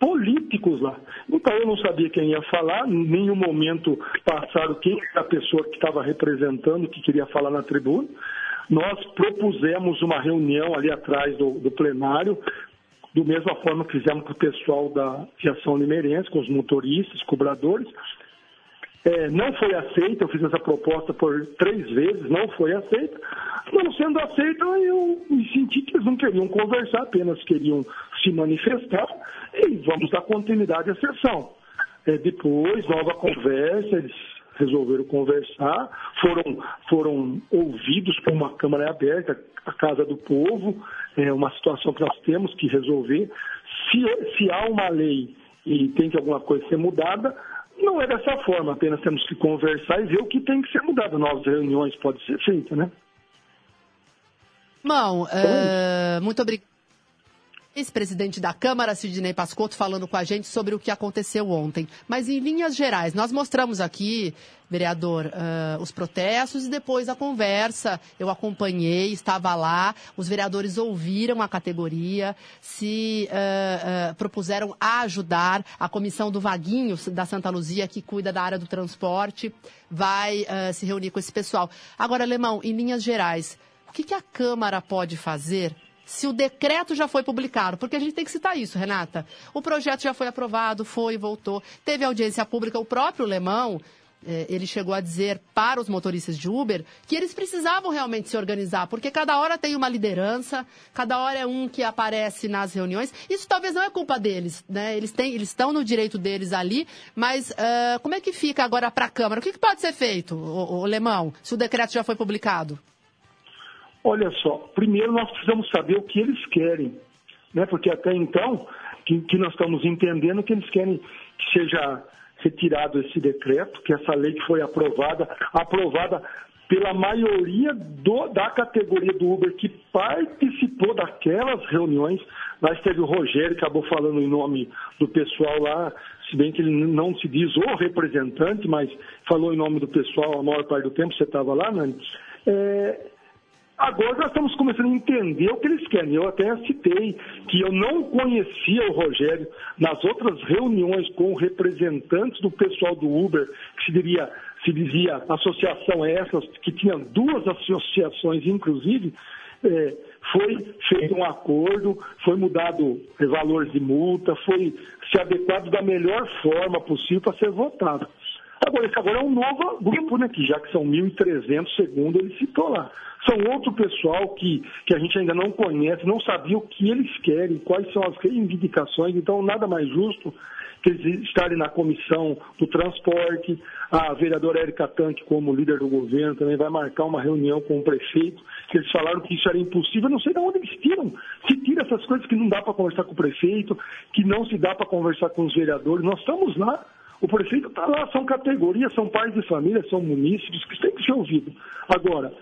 políticos lá. Então eu não sabia quem ia falar, em nenhum momento passaram quem era a pessoa que estava representando, que queria falar na tribuna. Nós propusemos uma reunião ali atrás do, do plenário, do mesma forma que fizemos com o pessoal da Fiação Limeirense, com os motoristas, cobradores. É, não foi aceita, eu fiz essa proposta por três vezes, não foi aceita. Não sendo aceita, eu me senti que eles não queriam conversar, apenas queriam se manifestar e vamos dar continuidade à sessão. É, depois, nova conversa, eles resolveram conversar, foram, foram ouvidos por uma Câmara aberta, a Casa do Povo, é uma situação que nós temos que resolver. Se, se há uma lei e tem que alguma coisa ser mudada, não é dessa forma, apenas temos que conversar e ver o que tem que ser mudado. Novas reuniões podem ser feitas, né? Bom, uh, muito obrigado ex-presidente da Câmara, Sidney Pascotto, falando com a gente sobre o que aconteceu ontem. Mas em linhas gerais, nós mostramos aqui, vereador, uh, os protestos e depois a conversa. Eu acompanhei, estava lá, os vereadores ouviram a categoria, se uh, uh, propuseram a ajudar. A comissão do Vaguinho, da Santa Luzia, que cuida da área do transporte, vai se reunir com esse pessoal. Agora, Alemão, em linhas gerais, o que, que a Câmara pode fazer se o decreto já foi publicado, porque a gente tem que citar isso, Renata. O projeto já foi aprovado, foi, voltou, teve audiência pública, o próprio Lemão é, ele chegou a dizer para os motoristas de Uber que eles precisavam realmente se organizar, porque cada hora tem uma liderança, cada hora é um que aparece nas reuniões. Isso talvez não é culpa deles, né? Eles, têm, eles estão no direito deles ali, mas uh, como é que fica agora para a Câmara? O que, que, pode ser feito, o, o Lemão, se o decreto já foi publicado? Olha só, primeiro nós precisamos saber o que eles querem, né? Porque até então, que, que nós estamos entendendo que eles querem que seja retirado esse decreto, que essa lei que foi aprovada, aprovada pela maioria do, da categoria do Uber que participou daquelas reuniões. Lá esteve o Rogério, acabou falando em nome do pessoal lá, se bem que ele não se diz o representante, mas falou em nome do pessoal a maior parte do tempo, você estava lá, Nani. É, Agora nós estamos começando a entender o que eles querem. Eu até citei que eu não conhecia o Rogério nas outras reuniões com representantes do pessoal do Uber, que se, diria, se dizia associação essas, que tinha duas associações, inclusive, é, foi feito um acordo, foi mudado valores de multa, foi se adequado da melhor forma possível para ser votado. Agora, esse agora é um novo grupo, né, que já que são 1.300, segundo ele citou lá. São outro pessoal que, que a gente ainda não conhece, não sabia o que eles querem, quais são as reivindicações, então nada mais justo que eles estarem na comissão do transporte. A vereadora Érica Tanque, como líder do governo, também vai marcar uma reunião com o prefeito, que eles falaram que isso era impossível. Eu não sei de onde eles tiram. Se tira essas coisas que não dá para conversar com o prefeito, que não se dá para conversar com os vereadores. Nós estamos lá. O prefeito está lá, são categorias, são pais de família, são munícipes, que têm que ser ouvidos. Agora,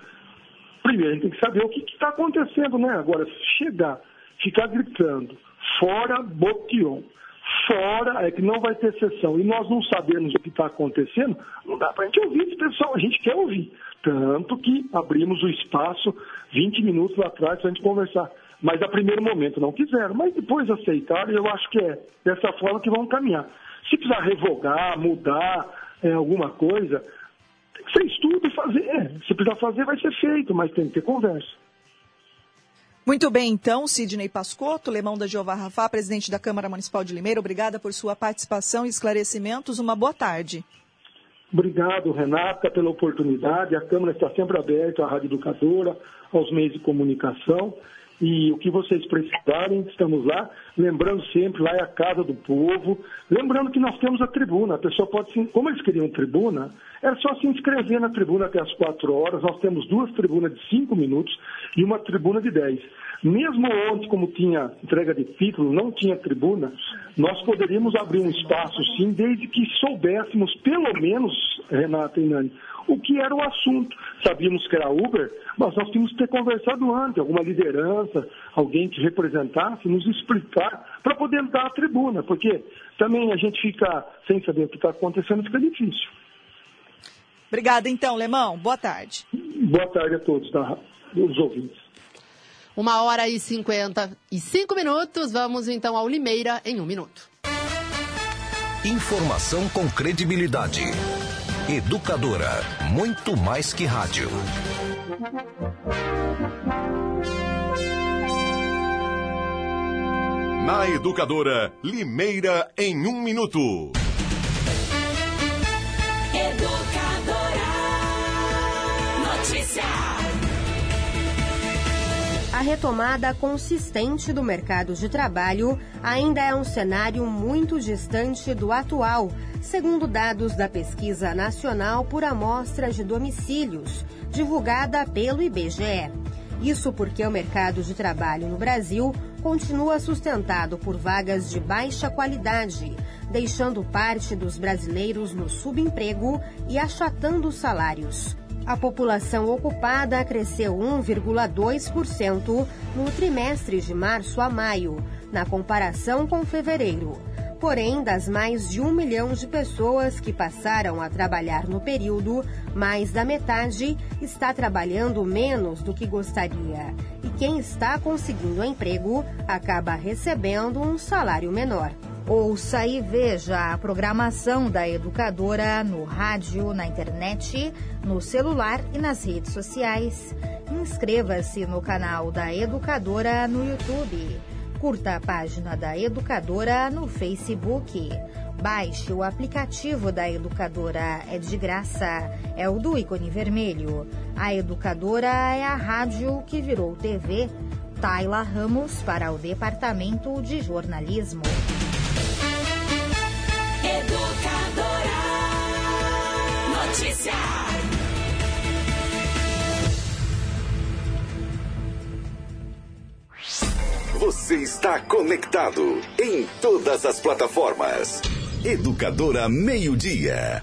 primeiro a gente tem que saber o que está acontecendo, né? Agora, chegar, ficar gritando, fora Botion, fora é que não vai ter sessão, e nós não sabemos o que está acontecendo, não dá para a gente ouvir esse pessoal, a gente quer ouvir. Tanto que abrimos o espaço 20 minutos atrás para a gente conversar. Mas a primeiro momento não quiseram, mas depois aceitaram, e eu acho que é dessa forma que vão caminhar. Se precisar revogar, mudar é, alguma coisa, você estuda e fazer. É, se precisar fazer, vai ser feito, mas tem que ter conversa. Muito bem, então, Sidney Pascotto, Lemão da Jeová Rafá, presidente da Câmara Municipal de Limeira, obrigada por sua participação e esclarecimentos. Uma boa tarde. Obrigado, Renata, pela oportunidade. A Câmara está sempre aberta à Rádio Educadora, aos meios de comunicação. E o que vocês precisarem, estamos lá. Lembrando sempre, lá é a casa do povo. Lembrando que nós temos a tribuna. A pessoa pode. Como eles queriam tribuna, era só se inscrever na tribuna até as quatro horas. Nós temos duas tribunas de cinco minutos e uma tribuna de dez. Mesmo ontem, como tinha entrega de título, não tinha tribuna, nós poderíamos abrir um espaço sim, desde que soubéssemos, pelo menos, Renata e Nani, o que era o assunto. Sabíamos que era Uber, mas nós tínhamos que ter conversado antes, alguma liderança, alguém que representasse, nos explicar para poder dar a tribuna, porque também a gente fica sem saber o que está acontecendo, fica difícil. Obrigada, então, Lemão. Boa tarde. Boa tarde a todos, tá? os ouvintes. Uma hora e cinquenta e cinco minutos. Vamos então ao Limeira em um minuto. Informação com credibilidade. Educadora, muito mais que rádio. Na Educadora, Limeira em um minuto. A retomada consistente do mercado de trabalho ainda é um cenário muito distante do atual, segundo dados da Pesquisa Nacional por Amostra de Domicílios, divulgada pelo IBGE. Isso porque o mercado de trabalho no Brasil continua sustentado por vagas de baixa qualidade, deixando parte dos brasileiros no subemprego e achatando os salários. A população ocupada cresceu 1,2% no trimestre de março a maio, na comparação com fevereiro. Porém, das mais de um milhão de pessoas que passaram a trabalhar no período, mais da metade está trabalhando menos do que gostaria. E quem está conseguindo emprego acaba recebendo um salário menor. Ouça e veja a programação da educadora no rádio, na internet, no celular e nas redes sociais. inscreva-se no canal da Educadora no YouTube. Curta a página da Educadora no Facebook. Baixe o aplicativo da Educadora, é de graça. É o do ícone vermelho. A Educadora é a rádio que virou TV. Tayla Ramos para o Departamento de Jornalismo. Educadora. Notícia. Você está conectado em todas as plataformas. Educadora Meio Dia.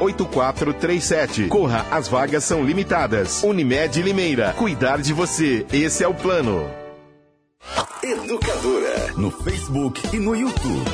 8437. Corra, as vagas são limitadas. Unimed Limeira. Cuidar de você. Esse é o plano. Educadora no Facebook e no YouTube.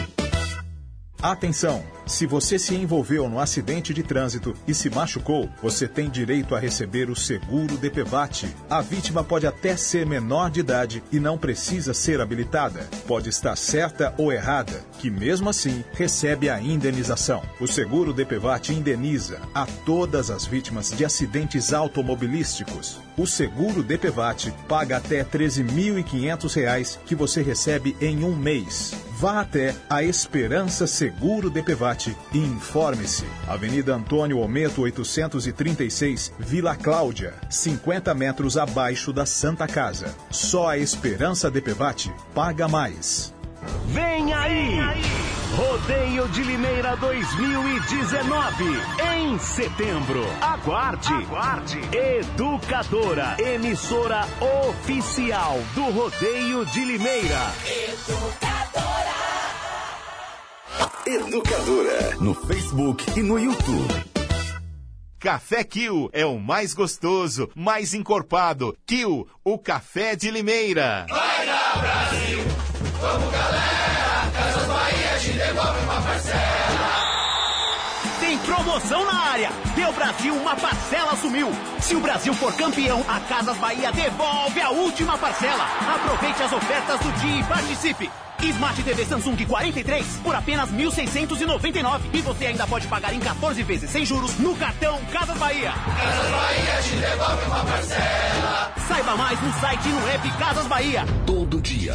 Atenção! Se você se envolveu no acidente de trânsito e se machucou, você tem direito a receber o seguro DPVAT. A vítima pode até ser menor de idade e não precisa ser habilitada. Pode estar certa ou errada, que mesmo assim recebe a indenização. O seguro DPVAT indeniza a todas as vítimas de acidentes automobilísticos. O seguro DPVAT paga até R$ 13.500 que você recebe em um mês. Vá até a Esperança Seguro DPVAT e informe-se. Avenida Antônio Ometo 836, Vila Cláudia, 50 metros abaixo da Santa Casa. Só a Esperança DPVAT paga mais. Vem aí! Rodeio de Limeira 2019, em setembro. Aguarde! Aguarde! Educadora, emissora oficial do Rodeio de Limeira. Educadora no Facebook e no YouTube. Café Kill é o mais gostoso, mais encorpado. Kill, o café de Limeira. Vai dar Brasil, vamos galera, área. Deu Brasil, uma parcela sumiu. Se o Brasil for campeão, a Casas Bahia devolve a última parcela. Aproveite as ofertas do dia e participe. Smart TV Samsung 43 por apenas 1.699 e você ainda pode pagar em 14 vezes sem juros no cartão Casas Bahia. Casas Bahia te devolve uma parcela. Saiba mais no site e no app Casas Bahia. Todo dia,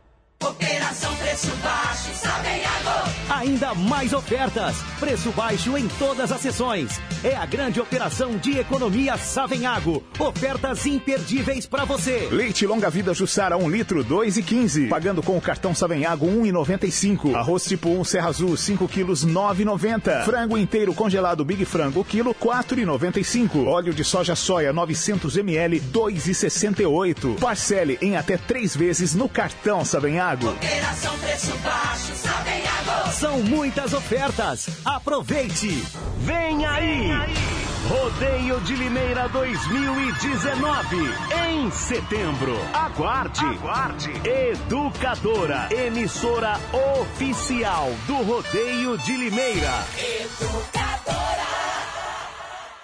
Operação Preço Baixo, Savenhago. Ainda mais ofertas. Preço baixo em todas as sessões. É a grande operação de economia Savenhago. Ofertas imperdíveis para você. Leite longa vida Jussara 1 litro 2,15. Pagando com o cartão Savenhago 1,95. Arroz tipo 1 Serra Azul 5 quilos 9,90. Frango inteiro congelado Big Frango quilo 4,95. Óleo de soja soia 900 ml 2,68. Parcele em até três vezes no cartão Savenhago. Operação Preço Baixo, Savenhago. São muitas ofertas. Aproveite. Vem aí. Rodeio de Limeira 2019, em setembro. Aguarde. Aguarde. Educadora, emissora oficial do Rodeio de Limeira.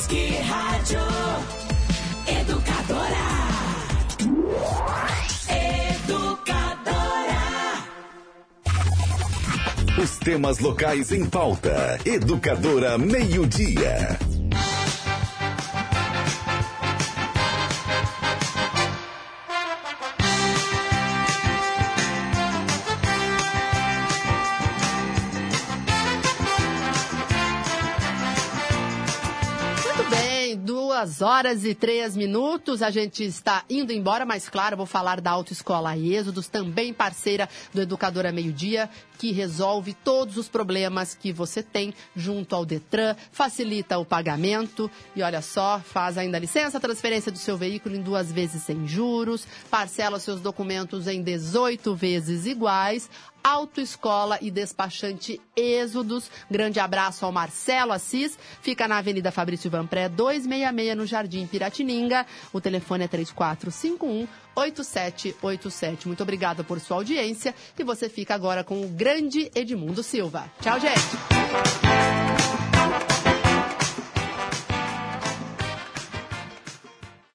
Muito mais que rádio. Educadora. Educadora. Os temas locais em pauta. Educadora Meio-Dia. Muito duas horas e três minutos. A gente está indo embora, mas claro, vou falar da Autoescola Êxodos, também parceira do Educadora Meio Dia, que resolve todos os problemas que você tem junto ao Detran, facilita o pagamento e olha só, faz ainda licença, a transferência do seu veículo em duas vezes sem juros, parcela seus documentos em 18 vezes iguais. Autoescola e Despachante Êxodos. Grande abraço ao Marcelo Assis. Fica na Avenida Fabrício Vanpré, 266, no Jardim Piratininga. O telefone é 3451 8787. Muito obrigada por sua audiência e você fica agora com o grande Edmundo Silva. Tchau, gente!